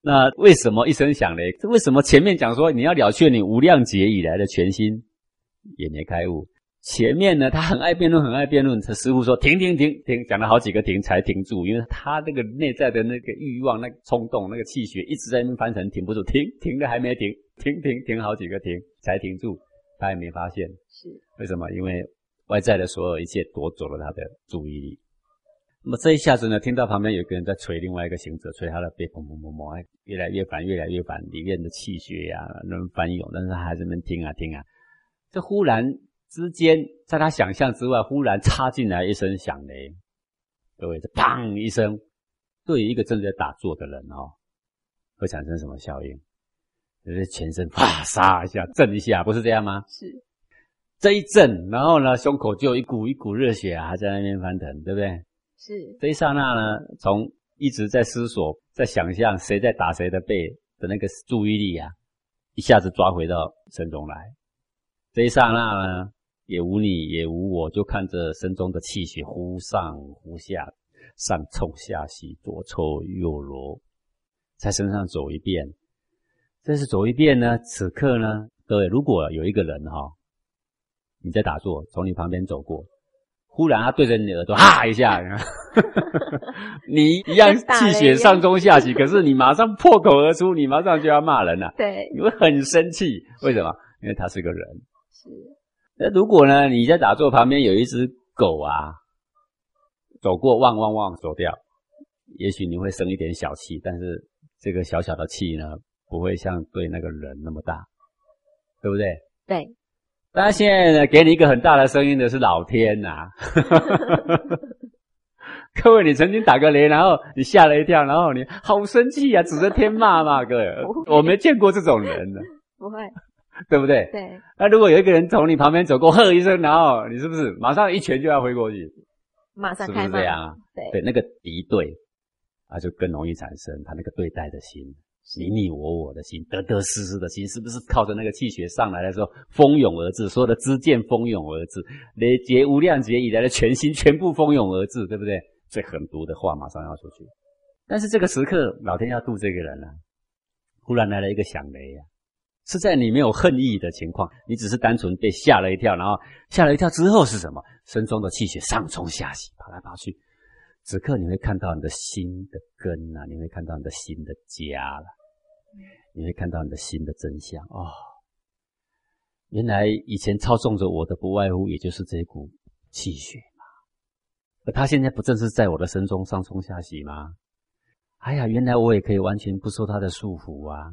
那为什么一声响雷？为什么前面讲说你要了却你无量劫以来的全心也没开悟？前面呢，他很爱辩论，很爱辩论。他师傅说停停停停，讲了好几个停才停住，因为他那个内在的那个欲望、那个冲动、那个气血一直在那边翻腾，停不住，停停的还没停，停停停好几个停才停住，他也没发现是为什么？因为。外在的所有一切夺走了他的注意力。那么这一下子呢，听到旁边有个人在捶另外一个行者，捶他的背，砰砰砰砰，越来越烦，越来越烦，里面的气血呀，那么翻涌，但是他还在那听啊听啊。这忽然之间，在他想象之外，忽然插进来一声响雷，各位，这砰一声，对于一个正在打坐的人哦，会产生什么效应？就是全身啪嚓一下震一下，不是这样吗？是。这一震，然后呢，胸口就有一股一股热血啊，还在那边翻腾，对不对？是。这一刹那呢，从一直在思索、在想象谁在打谁的背的那个注意力啊，一下子抓回到身中来。这一刹那呢，也无你也无我，就看着身中的气血忽上忽下，上冲下洗，左抽右揉，在身上走一遍。这是走一遍呢，此刻呢，各位，如果有一个人哈。你在打坐，从你旁边走过，忽然他对着你的耳朵哈 一下，你一样气血上中下起，可是你马上破口而出，你马上就要骂人了，对，你会很生气，为什么？因为他是个人。是。那如果呢？你在打坐旁边有一只狗啊，走过汪汪汪走掉，也许你会生一点小气，但是这个小小的气呢，不会像对那个人那么大，对不对？对。当然，现在呢，给你一个很大的声音的是老天呐，各位，你曾经打个雷，然后你吓了一跳，然后你好生气啊，指着天骂骂？各位，我没见过这种人呢，不会，对不对？对，那如果有一个人从你旁边走过，喝一声，然后你是不是马上一拳就要挥过去？马上是不是这样啊？对对，那个敌对啊，就更容易产生他那个对待的心，你你我我的心，得得失失的心，是不是靠着那个气血上来的时候蜂涌而至？所有的支箭蜂涌而至，累劫无量劫以来的全心全部蜂涌而至，对不对？最狠毒的话马上要出去。但是这个时刻，老天要渡这个人了、忽然来了一个响雷啊，是在你没有恨意的情况，你只是单纯被吓了一跳，然后吓了一跳之后是什么？身中的气血上冲下洗，跑来跑去。此刻你会看到你的心的根啊，你会看到你的心的家了，你会看到你的心的真相哦。原来以前操纵着我的不外乎也就是这股气血嘛，而他现在不正是在我的身中上冲下洗吗？哎呀，原来我也可以完全不受他的束缚啊，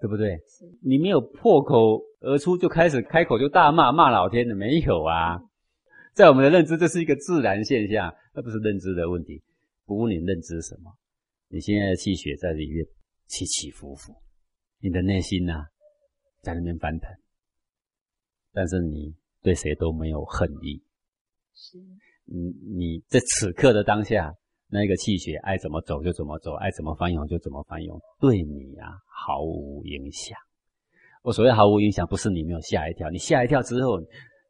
对不对？你没有破口而出就开始开口就大骂骂老天的，没有啊。在我们的认知，这是一个自然现象，那不是认知的问题。不问你认知什么？你现在的气血在里面起起伏伏，你的内心呢、在那边翻腾，但是你对谁都没有恨意。是，你你在此刻的当下，那个气血爱怎么走就怎么走，爱怎么翻涌就怎么翻涌，对你啊毫无影响。我所谓毫无影响，不是你没有吓一跳，你吓一跳之后，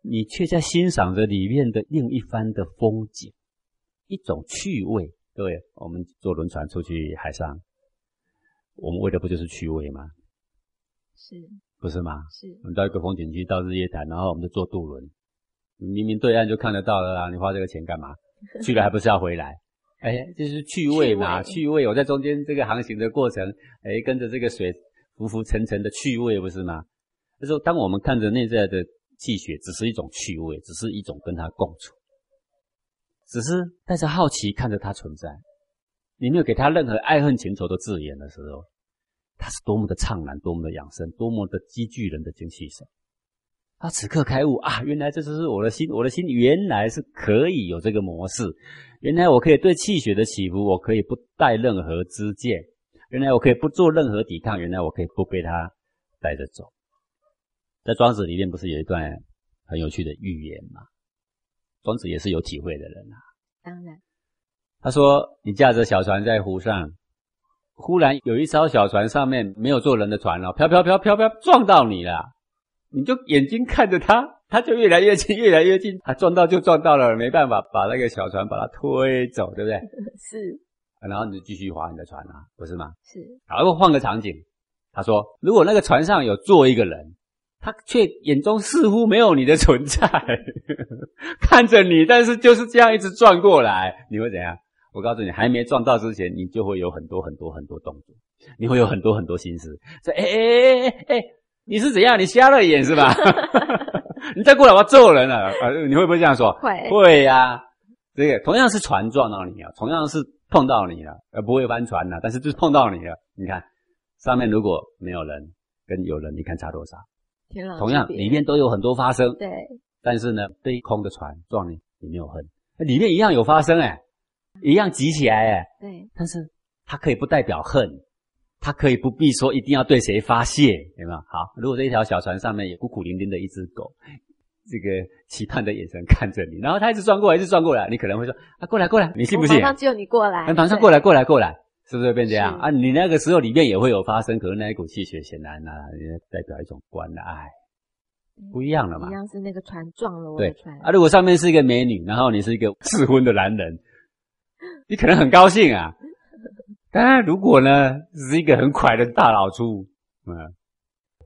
你却在欣赏着里面的另一番的风景，一种趣味。各位，我们坐轮船出去海上，我们为的不就是趣味吗？是不是吗？是我们到一个风景区，到日月潭，然后我们就坐渡轮，明明对岸就看得到了啦，你花这个钱干嘛？去了还不是要回来？哎，这是趣味嘛，趣趣味。我在中间这个航行的过程，哎，跟着这个水浮浮沉沉的趣味，不是吗？那时候，当我们看着内在的气血，只是一种趣味，只是一种跟它共处，只是带着好奇看着它存在，你没有给他任何爱恨情仇的字眼的时候，他是多么的怅然，多么的养生，多么的积聚人的精气神。他此刻开悟啊，原来这就是我的心，我的心原来是可以有这个模式，原来我可以对气血的起伏，我可以不带任何知见，原来我可以不做任何抵抗，原来我可以不被他带着走。在庄子里面不是有一段很有趣的寓言吗？庄子也是有体会的人啊。当然他说：“你驾着小船在湖上，忽然有一艘小船上面没有坐人的船了，飘飘飘飘飘撞到你了，你就眼睛看着它，它就越来越近，越来越近，啊，撞到就撞到了，没办法，把那个小船把它推走，对不对？是然后你就继续划你的船啊，不是吗？是然后换个场景，他说，如果那个船上有坐一个人，他却眼中似乎没有你的存在，看着你，但是就是这样一直转过来，你会怎样？我告诉你，还没撞到之前，你就会有很多很多很多动作，你会有很多很多心思。说，哎哎哎哎哎，你是怎样？你瞎了眼是吧？你再过来，我要揍人了！啊，你会不会这样说？会会呀、这个同样是船撞到你啊，同样是碰到你了，而不会翻船了，但是就是碰到你了。你看上面如果没有人，跟有人，你看差多少？同样里面都有很多发生，对但是呢，对空的船撞你，你没有恨，里面一样有发生哎、一样急起来哎、对但是它可以不代表恨，它可以不必说一定要对谁发泄，有没有？好，如果这一条小船上面有孤苦伶仃的一只狗，这个期盼的眼神看着你，然后它一直转过来，一直转过来，你可能会说啊，过来过来，你信不信我马？上救你过来，哎，马上对过来过来过来，是不是会变这样啊？你那个时候里面也会有发生，可能那一股气血显然呢、也代表一种关爱，不一样了嘛一。样是那个船撞了我对的船啊，如果上面是一个美女，然后你是一个适婚的男人，你可能很高兴啊。当然，如果呢是一个很快的大老粗，嗯，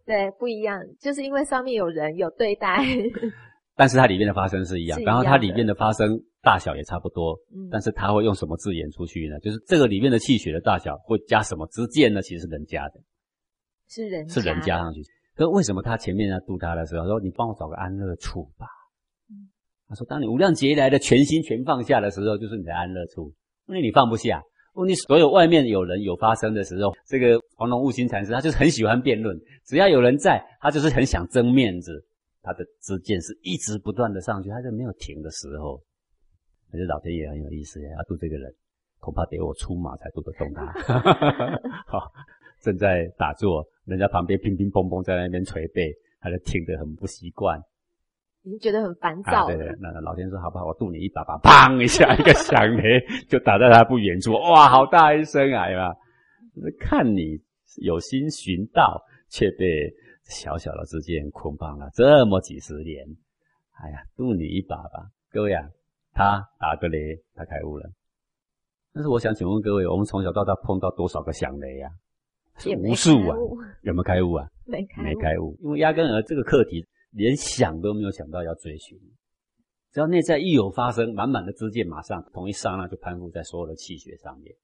对不一样，就是因为上面有人有对待，但是它里面的发生是一样，然后它里面的发生大小也差不多，嗯但是它会用什么字眼出去呢？就是这个里面的气血的大小会加什么之见呢？其实是人加的，是人是人加上去。可为什么他前面要度他的时候说你帮我找个安乐处吧？他说当你无量劫来的全心全放下的时候，就是你的安乐处，因为你放不下。问题所有外面有人有发生的时候，这个黄龙悟心禅师他就是很喜欢辩论，只要有人在，他就是很想争面子，他的知见是一直不断的上去，他就没有停的时候。可是老天爷很有意思，要渡这个人，恐怕得我出马才渡得动他。好，正在打坐，人家旁边乒乒乓乓在那边捶背，他就听得很不习惯。已经觉得很烦躁。对对，那老天说好不好？我渡你一把吧，砰一下，一个响雷就打在他不远处。哇，好大一声啊！看你有心寻道，却被小小的之剑捆绑了这么几十年。哎呀，渡你一把吧，各位啊，他打个雷，他开悟了。但是我想请问各位，我们从小到大碰到多少个响雷啊？无数啊！有没有开悟啊？没开，没开悟，因为压根儿这个课题。连想都没有想到要追寻，只要内在一有发生，满满的知见马上同一刹那就攀附在所有的气血上面，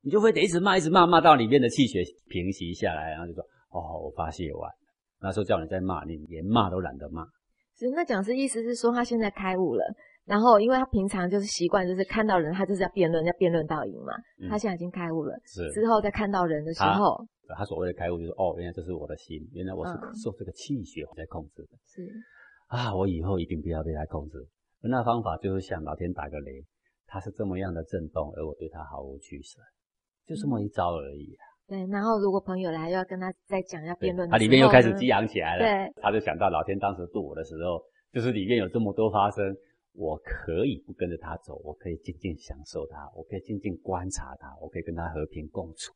你就会得一直骂，一直骂，骂到里面的气血平息下来，然后就说：“哦，我发泄完了。”那时候叫你再骂，你连骂都懒得骂。是那讲师意思是说他现在开悟了，然后因为他平常就是习惯，就是看到人他就是要辩论，要辩论到赢嘛。他现在已经开悟了，是之后再看到人的时候。他所谓的开悟，就是哦，原来这是我的心，原来我是受这个气血在控制的。是啊，我以后一定不要被他控制。那方法就是向老天打个雷，他是这么样的震动，而我对他毫无取舍，就这么一招而已啊。对，然后如果朋友来要跟他再讲要辩论，他里面又开始激昂起来了。对，他就想到老天当时渡我的时候，就是里面有这么多发生，我可以不跟着他走，我可以静静享受他，我可以静静观察他，我可以跟他和平共处。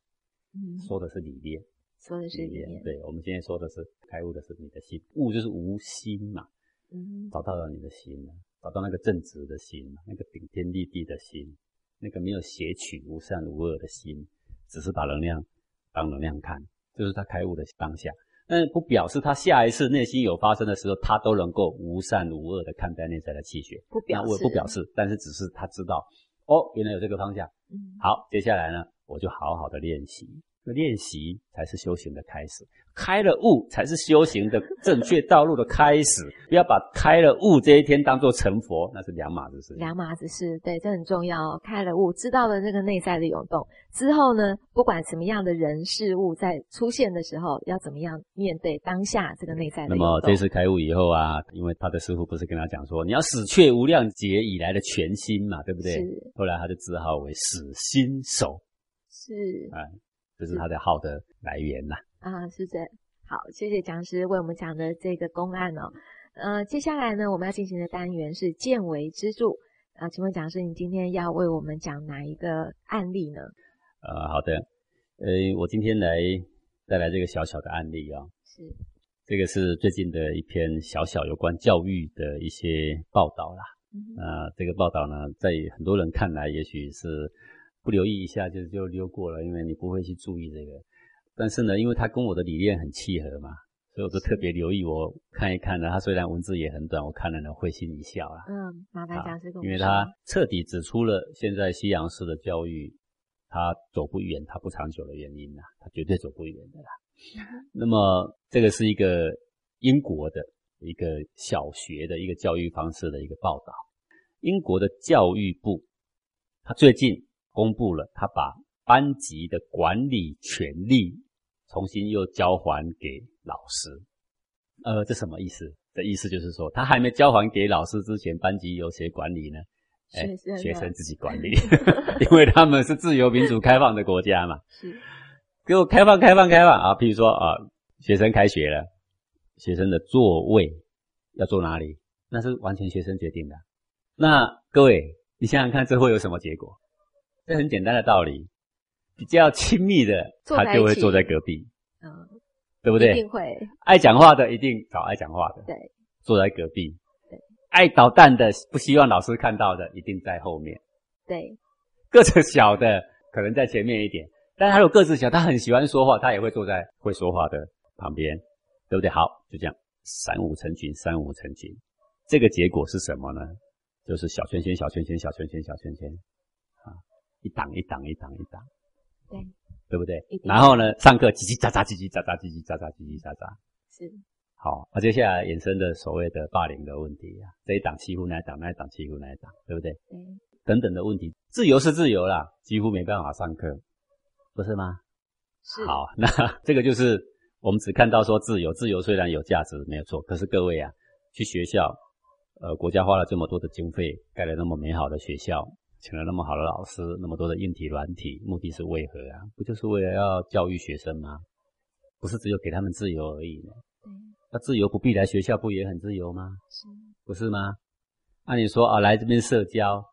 说的是理念，说的是理念。对，我们今天说的是开悟的是你的心，悟就是无心嘛。嗯，找到了你的心了，找到那个正直的心，那个顶天立地的心，那个没有邪取、无善无恶的心，只是把能量当能量看，就是他开悟的当下。但不表示他下一次内心有发生的时候，他都能够无善无恶的看待内在的气血。不表示，不表示，但是只是他知道，哦，原来有这个方向。嗯，好，接下来呢？我就好好的练习，练习才是修行的开始，开了悟才是修行的正确道路的开始。不要把开了悟这一天当做成佛，那是两码子事。两码子事，对，这很重要。开了悟，知道了这个内在的涌动之后呢，不管什么样的人事物在出现的时候，要怎么样面对当下这个内在的那么这次开悟以后啊，因为他的师傅不是跟他讲说，你要死却无量劫以来的全心嘛，对不对？是。后来他就自号为死心手。是啊，这是他的号的来源呐。啊，是这好，谢谢讲师为我们讲的这个公案哦。呃，接下来呢，我们要进行的单元是见为支柱啊。请问讲师，你今天要为我们讲哪一个案例呢？呃，好的，呃，我今天来带来这个小小的案例啊。是，这个是最近的一篇小小有关教育的一些报道啦。啊，这个报道呢，在很多人看来，也许是。不留意一下就就溜过了，因为你不会去注意这个。但是呢，因为它跟我的理念很契合嘛，所以我就特别留意。我看一看呢，它虽然文字也很短，我看了呢会心一笑啊。嗯，麻烦讲这个。因为它彻底指出了现在西洋式的教育，它走不远，它不长久的原因呐，它绝对走不远的啦。那么这个是一个英国的一个小学的一个教育方式的一个报道。英国的教育部，他最近。公布了，他把班级的管理权利重新又交还给老师。呃，这什么意思？的意思就是说，他还没交还给老师之前，班级由谁管理呢？学生，学生自己管理，因为他们是自由民主开放的国家嘛。是，给我开放，开放，开放啊！譬如说啊，学生开学了，学生的座位要坐哪里？那是完全学生决定的。那各位，你想想看，这会有什么结果？这很简单的道理，比较亲密的，他就会坐在隔壁，嗯，对不对？一定会。爱讲话的一定找爱讲话的，对，坐在隔壁。对，爱捣蛋的，不希望老师看到的，一定在后面。对，个子小的可能在前面一点，但他有个子小，他很喜欢说话，他也会坐在会说话的旁边，对不对？好，就这样，三五成群，三五成群，这个结果是什么呢？就是小圈圈，小圈圈，小圈圈，小圈圈。一档一档一档一档，对对不对？然后呢，上课叽叽喳喳叽叽喳喳叽叽喳喳叽叽喳喳，是好。那接下来衍生的所谓的霸凌的问题啊，这一档欺负那一档，那一档欺负那一档，对不对？对，等等的问题，自由是自由啦，几乎没办法上课，不是吗？是。好，那这个就是我们只看到说自由，自由虽然有价值没有错，可是各位啊，去学校呃，国家花了这么多的经费，盖了那么美好的学校，请了那么好的老师，那么多的硬体软体，目的是为何啊？不就是为了要教育学生吗？不是只有给他们自由而已呢？那自由不必来学校，不也很自由吗？是，不是吗？按理说啊，来这边社交，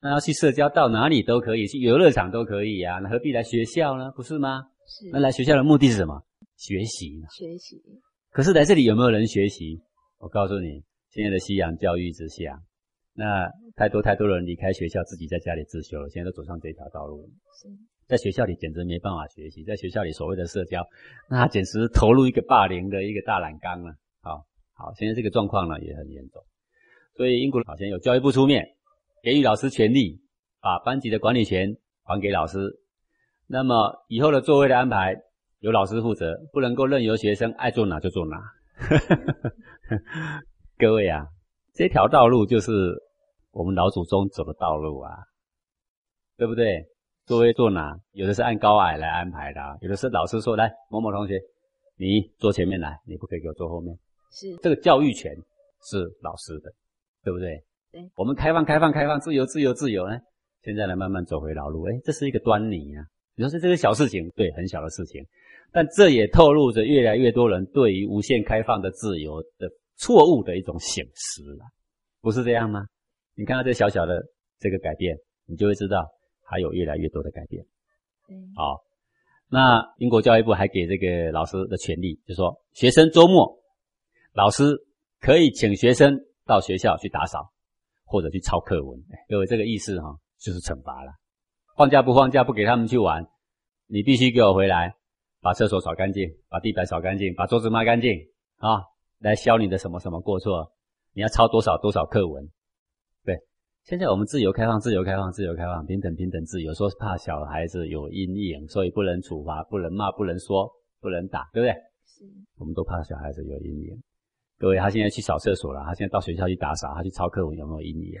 那要去社交到哪里都可以，去游乐场都可以啊，那何必来学校呢？不是吗？是。那来学校的目的是什么？学习呢？学习。可是来这里有没有人学习？我告诉你，现在的西洋教育之下，那太多太多人离开学校，自己在家里自修了，现在都走上这条道路。是。在学校里简直没办法学习，在学校里所谓的社交，那简直投入一个霸凌的一个大染缸了。好，好，现在这个状况呢也很严重。所以英国好像有教育部出面，给予老师权利，把班级的管理权还给老师。那么以后的座位的安排由老师负责，不能够任由学生爱坐哪就坐哪。各位啊，这条道路就是我们老祖宗走的道路啊，对不对？座位坐哪，有的是按高矮来安排的，有的是老师说来某某同学，你坐前面来，你不可以给我坐后面。是这个教育权是老师的。对不对？对，我们开放、开放、开放，自由、自由、自由呢？现在来，慢慢走回老路，哎，这是一个端倪啊。你说是这个小事情，对，很小的事情，但这也透露着越来越多人对于无限开放的自由的错误的一种醒思了，不是这样吗？你看到这小小的这个改变，你就会知道还有越来越多的改变。嗯，好，那英国教育部还给这个老师的权利，就说学生周末，老师可以请学生。到学校去打扫，或者去抄课文，各位这个意思哈，就是惩罚了。放假不放假，不给他们去玩，你必须给我回来，把厕所扫干净，把地板扫干净，把桌子抹干净啊，来消你的什么什么过错。你要抄多少多少课文？对，现在我们自由开放，自由开放，自由开放，平等平等自由，说是怕小孩子有阴影，所以不能处罚，不能骂，不能说，不能打，对不对？是，我们都怕小孩子有阴影。各位，他现在去扫厕所了，他现在到学校去打扫，他去抄课文，有没有阴影？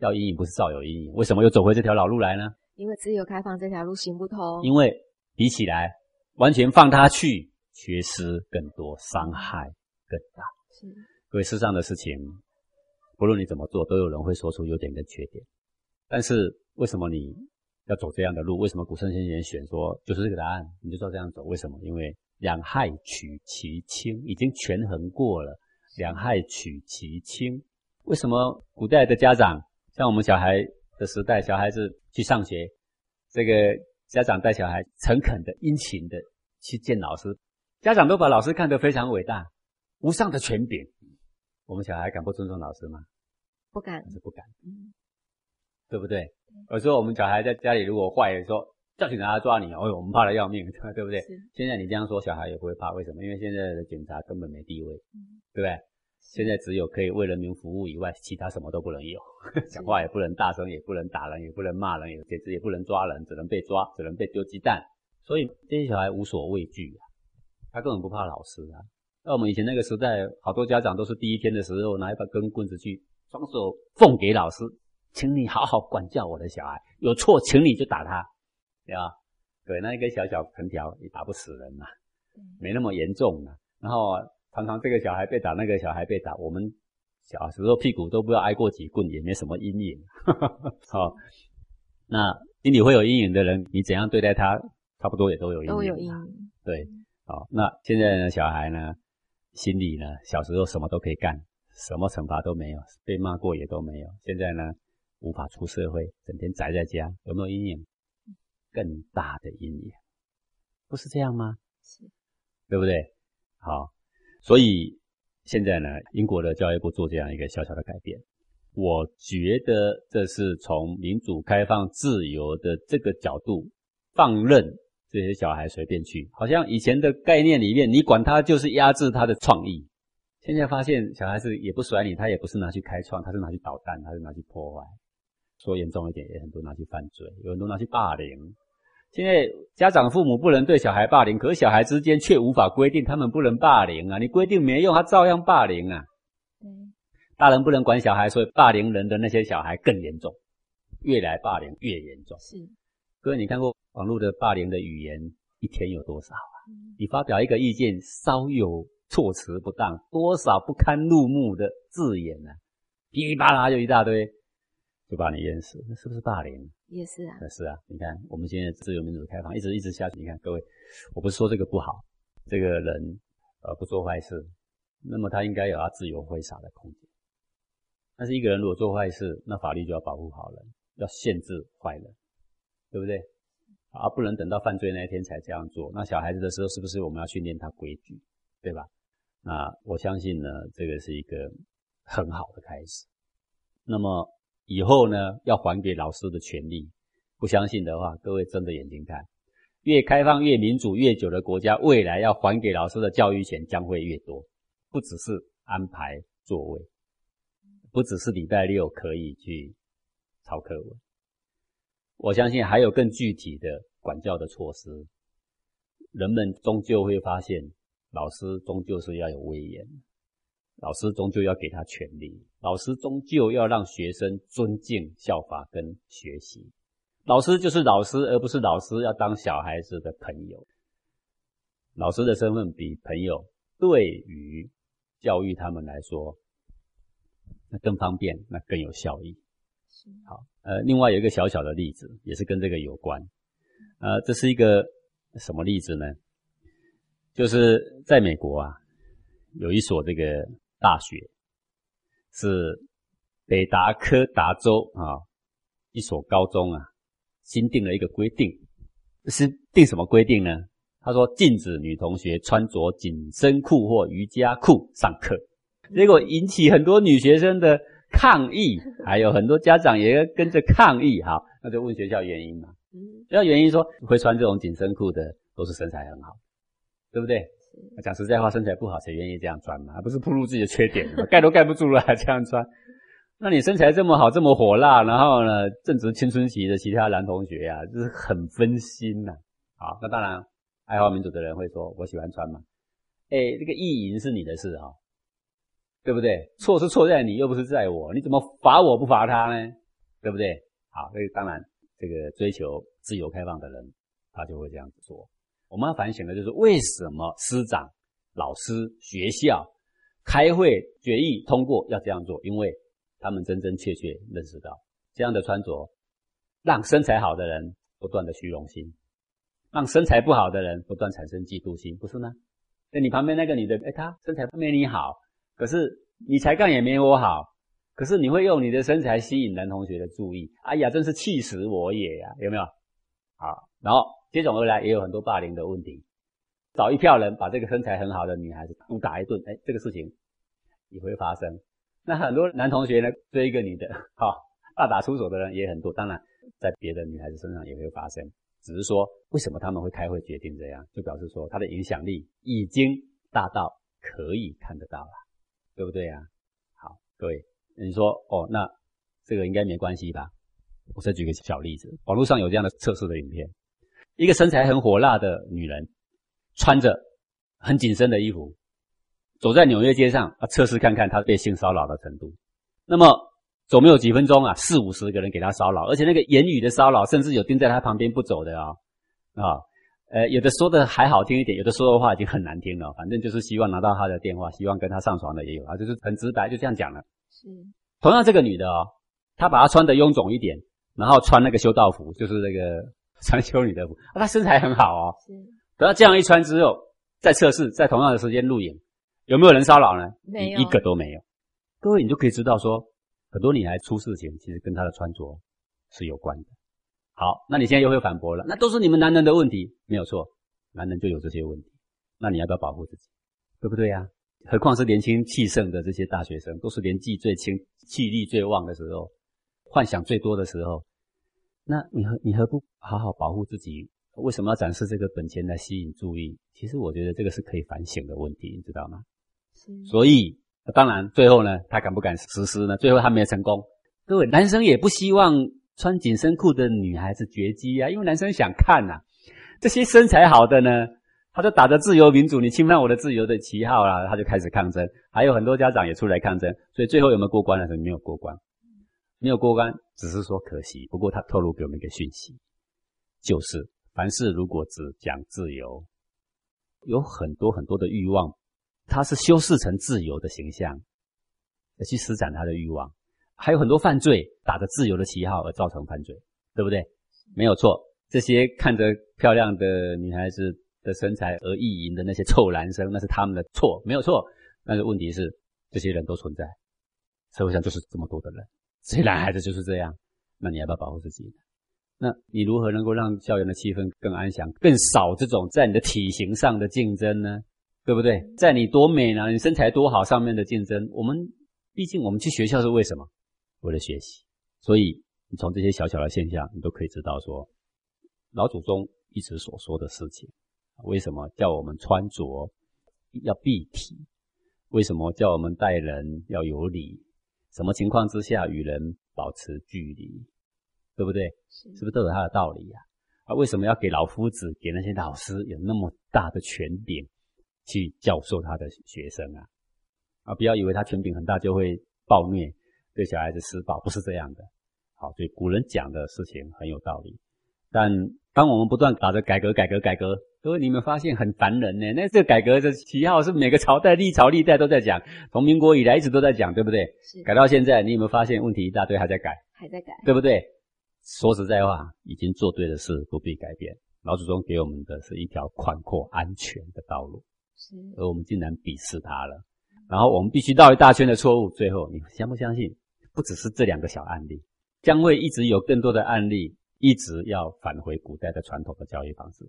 要阴影不是照有阴影，为什么又走回这条老路来呢？因为自由开放这条路行不通。因为比起来，完全放他去，缺失更多，伤害更大。是，各位世上的事情，不论你怎么做，都有人会说出优点跟缺点。但是为什么你要走这样的路？为什么古圣先贤选说就是这个答案？你就照这样走？为什么？因为。两害取其轻，已经权衡过了。两害取其轻，为什么古代的家长像我们小孩的时代，小孩子去上学，这个家长带小孩诚恳的、殷勤的去见老师，家长都把老师看得非常伟大、无上的权柄。我们小孩敢不尊重老师吗？不敢，是不敢，嗯，对不对？有时候我们小孩在家里如果坏，说。叫警察来抓你，哦，我们怕的要命，对不对？现在你这样说，小孩也不会怕，为什么？因为现在的警察根本没地位，对不对？现在只有可以为人民服务以外，其他什么都不能有，讲话也不能大声，也不能打人，也不能骂人，也简直也不能抓人，只能被抓，只能被丢鸡蛋。所以这些小孩无所畏惧啊，他根本不怕老师啊。在我们以前那个时代，好多家长都是第一天的时候拿一把根棍子去，双手奉给老师，请你好好管教我的小孩，有错请你就打他。对吧？对，那一根小小藤条也打不死人嘛，没那么严重嘛。然后常常这个小孩被打，那个小孩被打，我们小时候屁股都不知道挨过几棍，也没什么阴影。好，那心里会有阴影的人，你怎样对待他，差不多也都有阴影。都有阴影。对，好，那现在呢，小孩呢，心里呢，小时候什么都可以干，什么惩罚都没有，被骂过也都没有。现在呢，无法出社会，整天宅在家，有没有阴影？更大的阴影，不是这样吗？是，对不对？好，所以现在呢，英国的教育部做这样一个小小的改变，我觉得这是从民主、开放、自由的这个角度放任这些小孩随便去，好像以前的概念里面，你管他就是压制他的创意。现在发现小孩子也不甩你，他也不是拿去开创，他是拿去捣蛋，他是拿去破坏。说严重一点，也很多拿去犯罪，有很多拿去霸凌。现在家长父母不能对小孩霸凌，可是小孩之间却无法规定他们不能霸凌啊！你规定没用，他照样霸凌啊。嗯，大人不能管小孩，所以霸凌人的那些小孩更严重，越来霸凌越严重。是，各位你看过网络的霸凌的语言一天有多少啊？你发表一个意见，稍有措辞不当，多少不堪入目的字眼呢？噼里啪啦就一大堆，就把你淹死，那是不是霸凌？也是啊，那是啊。你看我们现在自由民主开放，一直一直下去。你看各位，我不是说这个不好，这个人呃不做坏事，那么他应该有他自由挥洒的空间。但是一个人如果做坏事，那法律就要保护好人，要限制坏人，对不对？而不能等到犯罪那一天才这样做。那小孩子的时候，是不是我们要训练他规矩，对吧？那我相信呢，这个是一个很好的开始。那么以后呢，要还给老师的权利，不相信的话，各位睁着眼睛看，越开放、越民主、越久的国家，未来要还给老师的教育权将会越多。不只是安排座位，不只是礼拜六可以去抄课文。我相信还有更具体的管教的措施，人们终究会发现，老师终究是要有威严，老师终究要给他权利，老师终究要让学生尊敬、效法跟学习。老师就是老师，而不是老师要当小孩子的朋友。老师的身份比朋友，对于教育他们来说，那更方便，那更有效益。好，呃，另外有一个小小的例子，也是跟这个有关。呃，这是一个什么例子呢？就是在美国啊，有一所这个大学，是北达科达州啊一所高中啊，新定了一个规定，是定什么规定呢？他说禁止女同学穿着紧身裤或瑜伽裤上课，结果引起很多女学生的。抗议，还有很多家长也跟着抗议。好，那就问学校原因嘛。嗯，学校原因说会穿这种紧身裤的都是身材很好，对不对？讲实在话，身材不好谁愿意这样穿嘛？还不是暴露自己的缺点，盖都盖不住了还这样穿。那你身材这么好，这么火辣，然后呢，正值青春期的其他男同学呀，就是很分心呐。好，那当然爱好民主的人会说，我喜欢穿嘛。哎，这个意淫是你的事啊。对不对？错是错在你，又不是在我，你怎么罚我不罚他呢？对不对？好，所以当然，这个追求自由开放的人，他就会这样子做。我们要反省的就是，为什么师长、老师、学校开会决议通过要这样做？因为他们真真切切认识到，这样的穿着让身材好的人不断的虚荣心，让身材不好的人不断产生嫉妒心，不是吗？那你旁边那个女的，哎，她身材没你好。可是你才干也没我好，可是你会用你的身材吸引男同学的注意，哎呀，真是气死我也呀，有没有？好，然后接踵而来也有很多霸凌的问题，找一票人把这个身材很好的女孩子毒打一顿，哎，这个事情也会发生。那很多男同学呢追一个女的，好，大打出手的人也很多，当然在别的女孩子身上也会发生，只是说为什么他们会开会决定这样，就表示说他的影响力已经大到可以看得到了。对不对呀？好，各位，你说哦，那这个应该没关系吧？我再举个小例子，网络上有这样的测试的影片，一个身材很火辣的女人，穿着很紧身的衣服，走在纽约街上啊，测试看看她被性骚扰的程度。那么走没有几分钟啊，四五十个人给她骚扰，而且那个言语的骚扰，甚至有盯在她旁边不走的啊啊。呃，有的说的还好听一点，有的说的话已经很难听了。反正就是希望拿到她的电话，希望跟她上床的也有啊，就是很直白，就这样讲了。是，同样这个女的哦，她把她穿的臃肿一点，然后穿那个修道服，就是那个 穿修女的服，她身材很好哦。是，等她这样一穿之后，再测试，在同样的时间录影，有没有人骚扰呢？没有，一个都没有。各位，你就可以知道说，很多女孩出事情，其实跟她的穿着是有关的。好，那你现在又会反驳了？那都是你们男人的问题，没有错，男人就有这些问题。那你要不要保护自己？对不对呀？何况是年轻气盛的这些大学生，都是年纪最轻、气力最旺的时候，幻想最多的时候。那你何你何不好好保护自己？为什么要展示这个本钱来吸引注意？其实我觉得这个是可以反省的问题，你知道吗？所以当然最后呢，他敢不敢实施呢？最后他没有成功。各位男生也不希望。穿紧身裤的女孩子绝迹啊！因为男生想看呐，这些身材好的呢，他就打着自由民主，你侵犯我的自由的旗号啦，他就开始抗争。还有很多家长也出来抗争，所以最后有没有过关呢？没有过关，没有过关，只是说可惜。不过他透露给我们一个讯息，就是凡事如果只讲自由，有很多很多的欲望他是修饰成自由的形象，去施展他的欲望。还有很多犯罪打着自由的旗号而造成犯罪，对不对？没有错，这些看着漂亮的女孩子的身材而意淫的那些臭男生，那是他们的错，没有错。但是问题是，这些人都存在，社会上就是这么多的人，这些男孩子就是这样。那你要不要保护自己？那你如何能够让校园的气氛更安详，更少这种在你的体型上的竞争呢？对不对？在你多美呢，你身材多好上面的竞争，我们毕竟我们去学校是为什么？为了学习。所以你从这些小小的现象，你都可以知道说，老祖宗一直所说的事情，为什么叫我们穿着要蔽体？为什么叫我们待人要有礼？什么情况之下与人保持距离？对不对？是不是都有他的道理呀？啊，为什么要给老夫子、给那些老师有那么大的权柄？去教授他的学生啊，啊，不要以为他权柄很大就会暴虐，对小孩子施暴，不是这样的。好，所以古人讲的事情很有道理。但当我们不断打着改革、改革、改革，各位你们发现很烦人呢？那这个改革的旗号是每个朝代、历朝历代都在讲，从民国以来一直都在讲，对不对？是。改到现在，你有没有发现问题一大堆，还在改？还在改，对不对？说实在话，已经做对的事不必改变。老祖宗给我们的是一条宽阔、安全的道路。是而我们竟然鄙视它了，然后我们必须绕一大圈的错误，最后你相不相信？不只是这两个小案例，将会一直有更多的案例，一直要返回古代的传统的教育方式。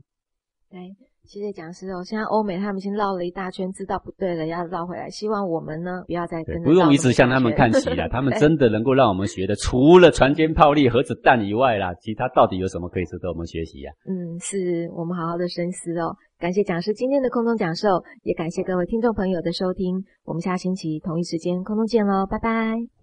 对，谢谢讲师哦。现在欧美他们已经绕了一大圈，知道不对了，要绕回来。希望我们呢，不要再跟不用一直向他们看齐了。他们真的能够让我们学的，除了船坚炮利、核子弹以外啦，其他到底有什么可以值得我们学习呀？嗯，是我们好好的深思哦。感谢讲师今天的空中讲授，也感谢各位听众朋友的收听。我们下星期同一时间空中见喽，拜拜。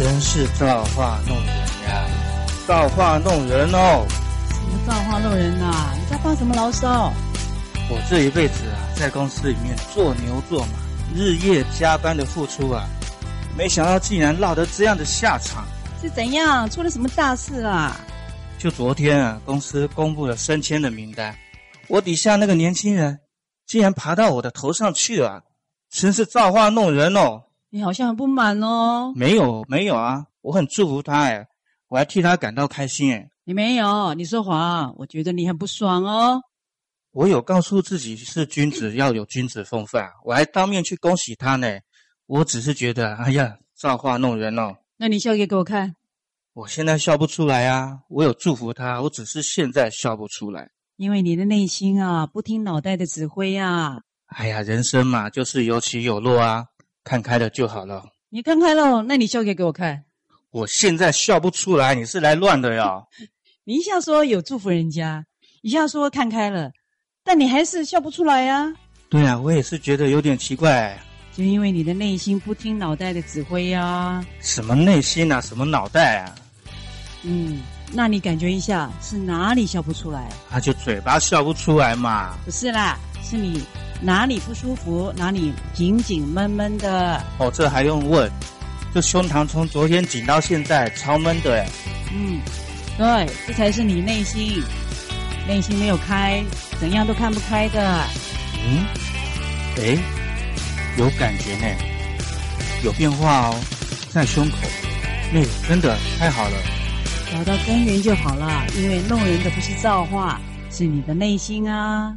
真是造化弄人呀！造化弄人哦！什么造化弄人呐？你在发什么牢骚？我这一辈子啊，在公司里面做牛做马，日夜加班的付出啊，没想到竟然落得这样的下场。是怎样？出了什么大事啊？就昨天啊，公司公布了升迁的名单，我底下那个年轻人竟然爬到我的头上去了，真是造化弄人哦！你好像很不满哦。没有没有啊，我很祝福他哎，我还替他感到开心哎。你没有，你说谎，我觉得你很不爽哦。我有告诉自己是君子要有君子风范，我还当面去恭喜他呢。我只是觉得，哎呀，造化弄人哦。那你笑给给我看。我现在笑不出来啊，我有祝福他，我只是现在笑不出来，因为你的内心啊，不听脑袋的指挥啊。哎呀，人生嘛，就是有起有落啊。看开了就好了。你看开了，那你笑给给我看。我现在笑不出来，你是来乱的呀？你一下说有祝福人家，一下说看开了，但你还是笑不出来呀？对呀，我也是觉得有点奇怪。就因为你的内心不听脑袋的指挥呀。什么内心啊？什么脑袋啊？嗯，那你感觉一下是哪里笑不出来？啊，就嘴巴笑不出来嘛。不是啦，是你。哪里不舒服？哪里紧紧闷闷的？哦，这还用问？这胸膛从昨天紧到现在超闷的。嗯，对，这才是你内心，内心没有开，怎样都看不开的。嗯，哎，有感觉呢，有变化哦，在胸口。那，真的太好了，找到根源就好了。因为弄人的不是造化，是你的内心啊。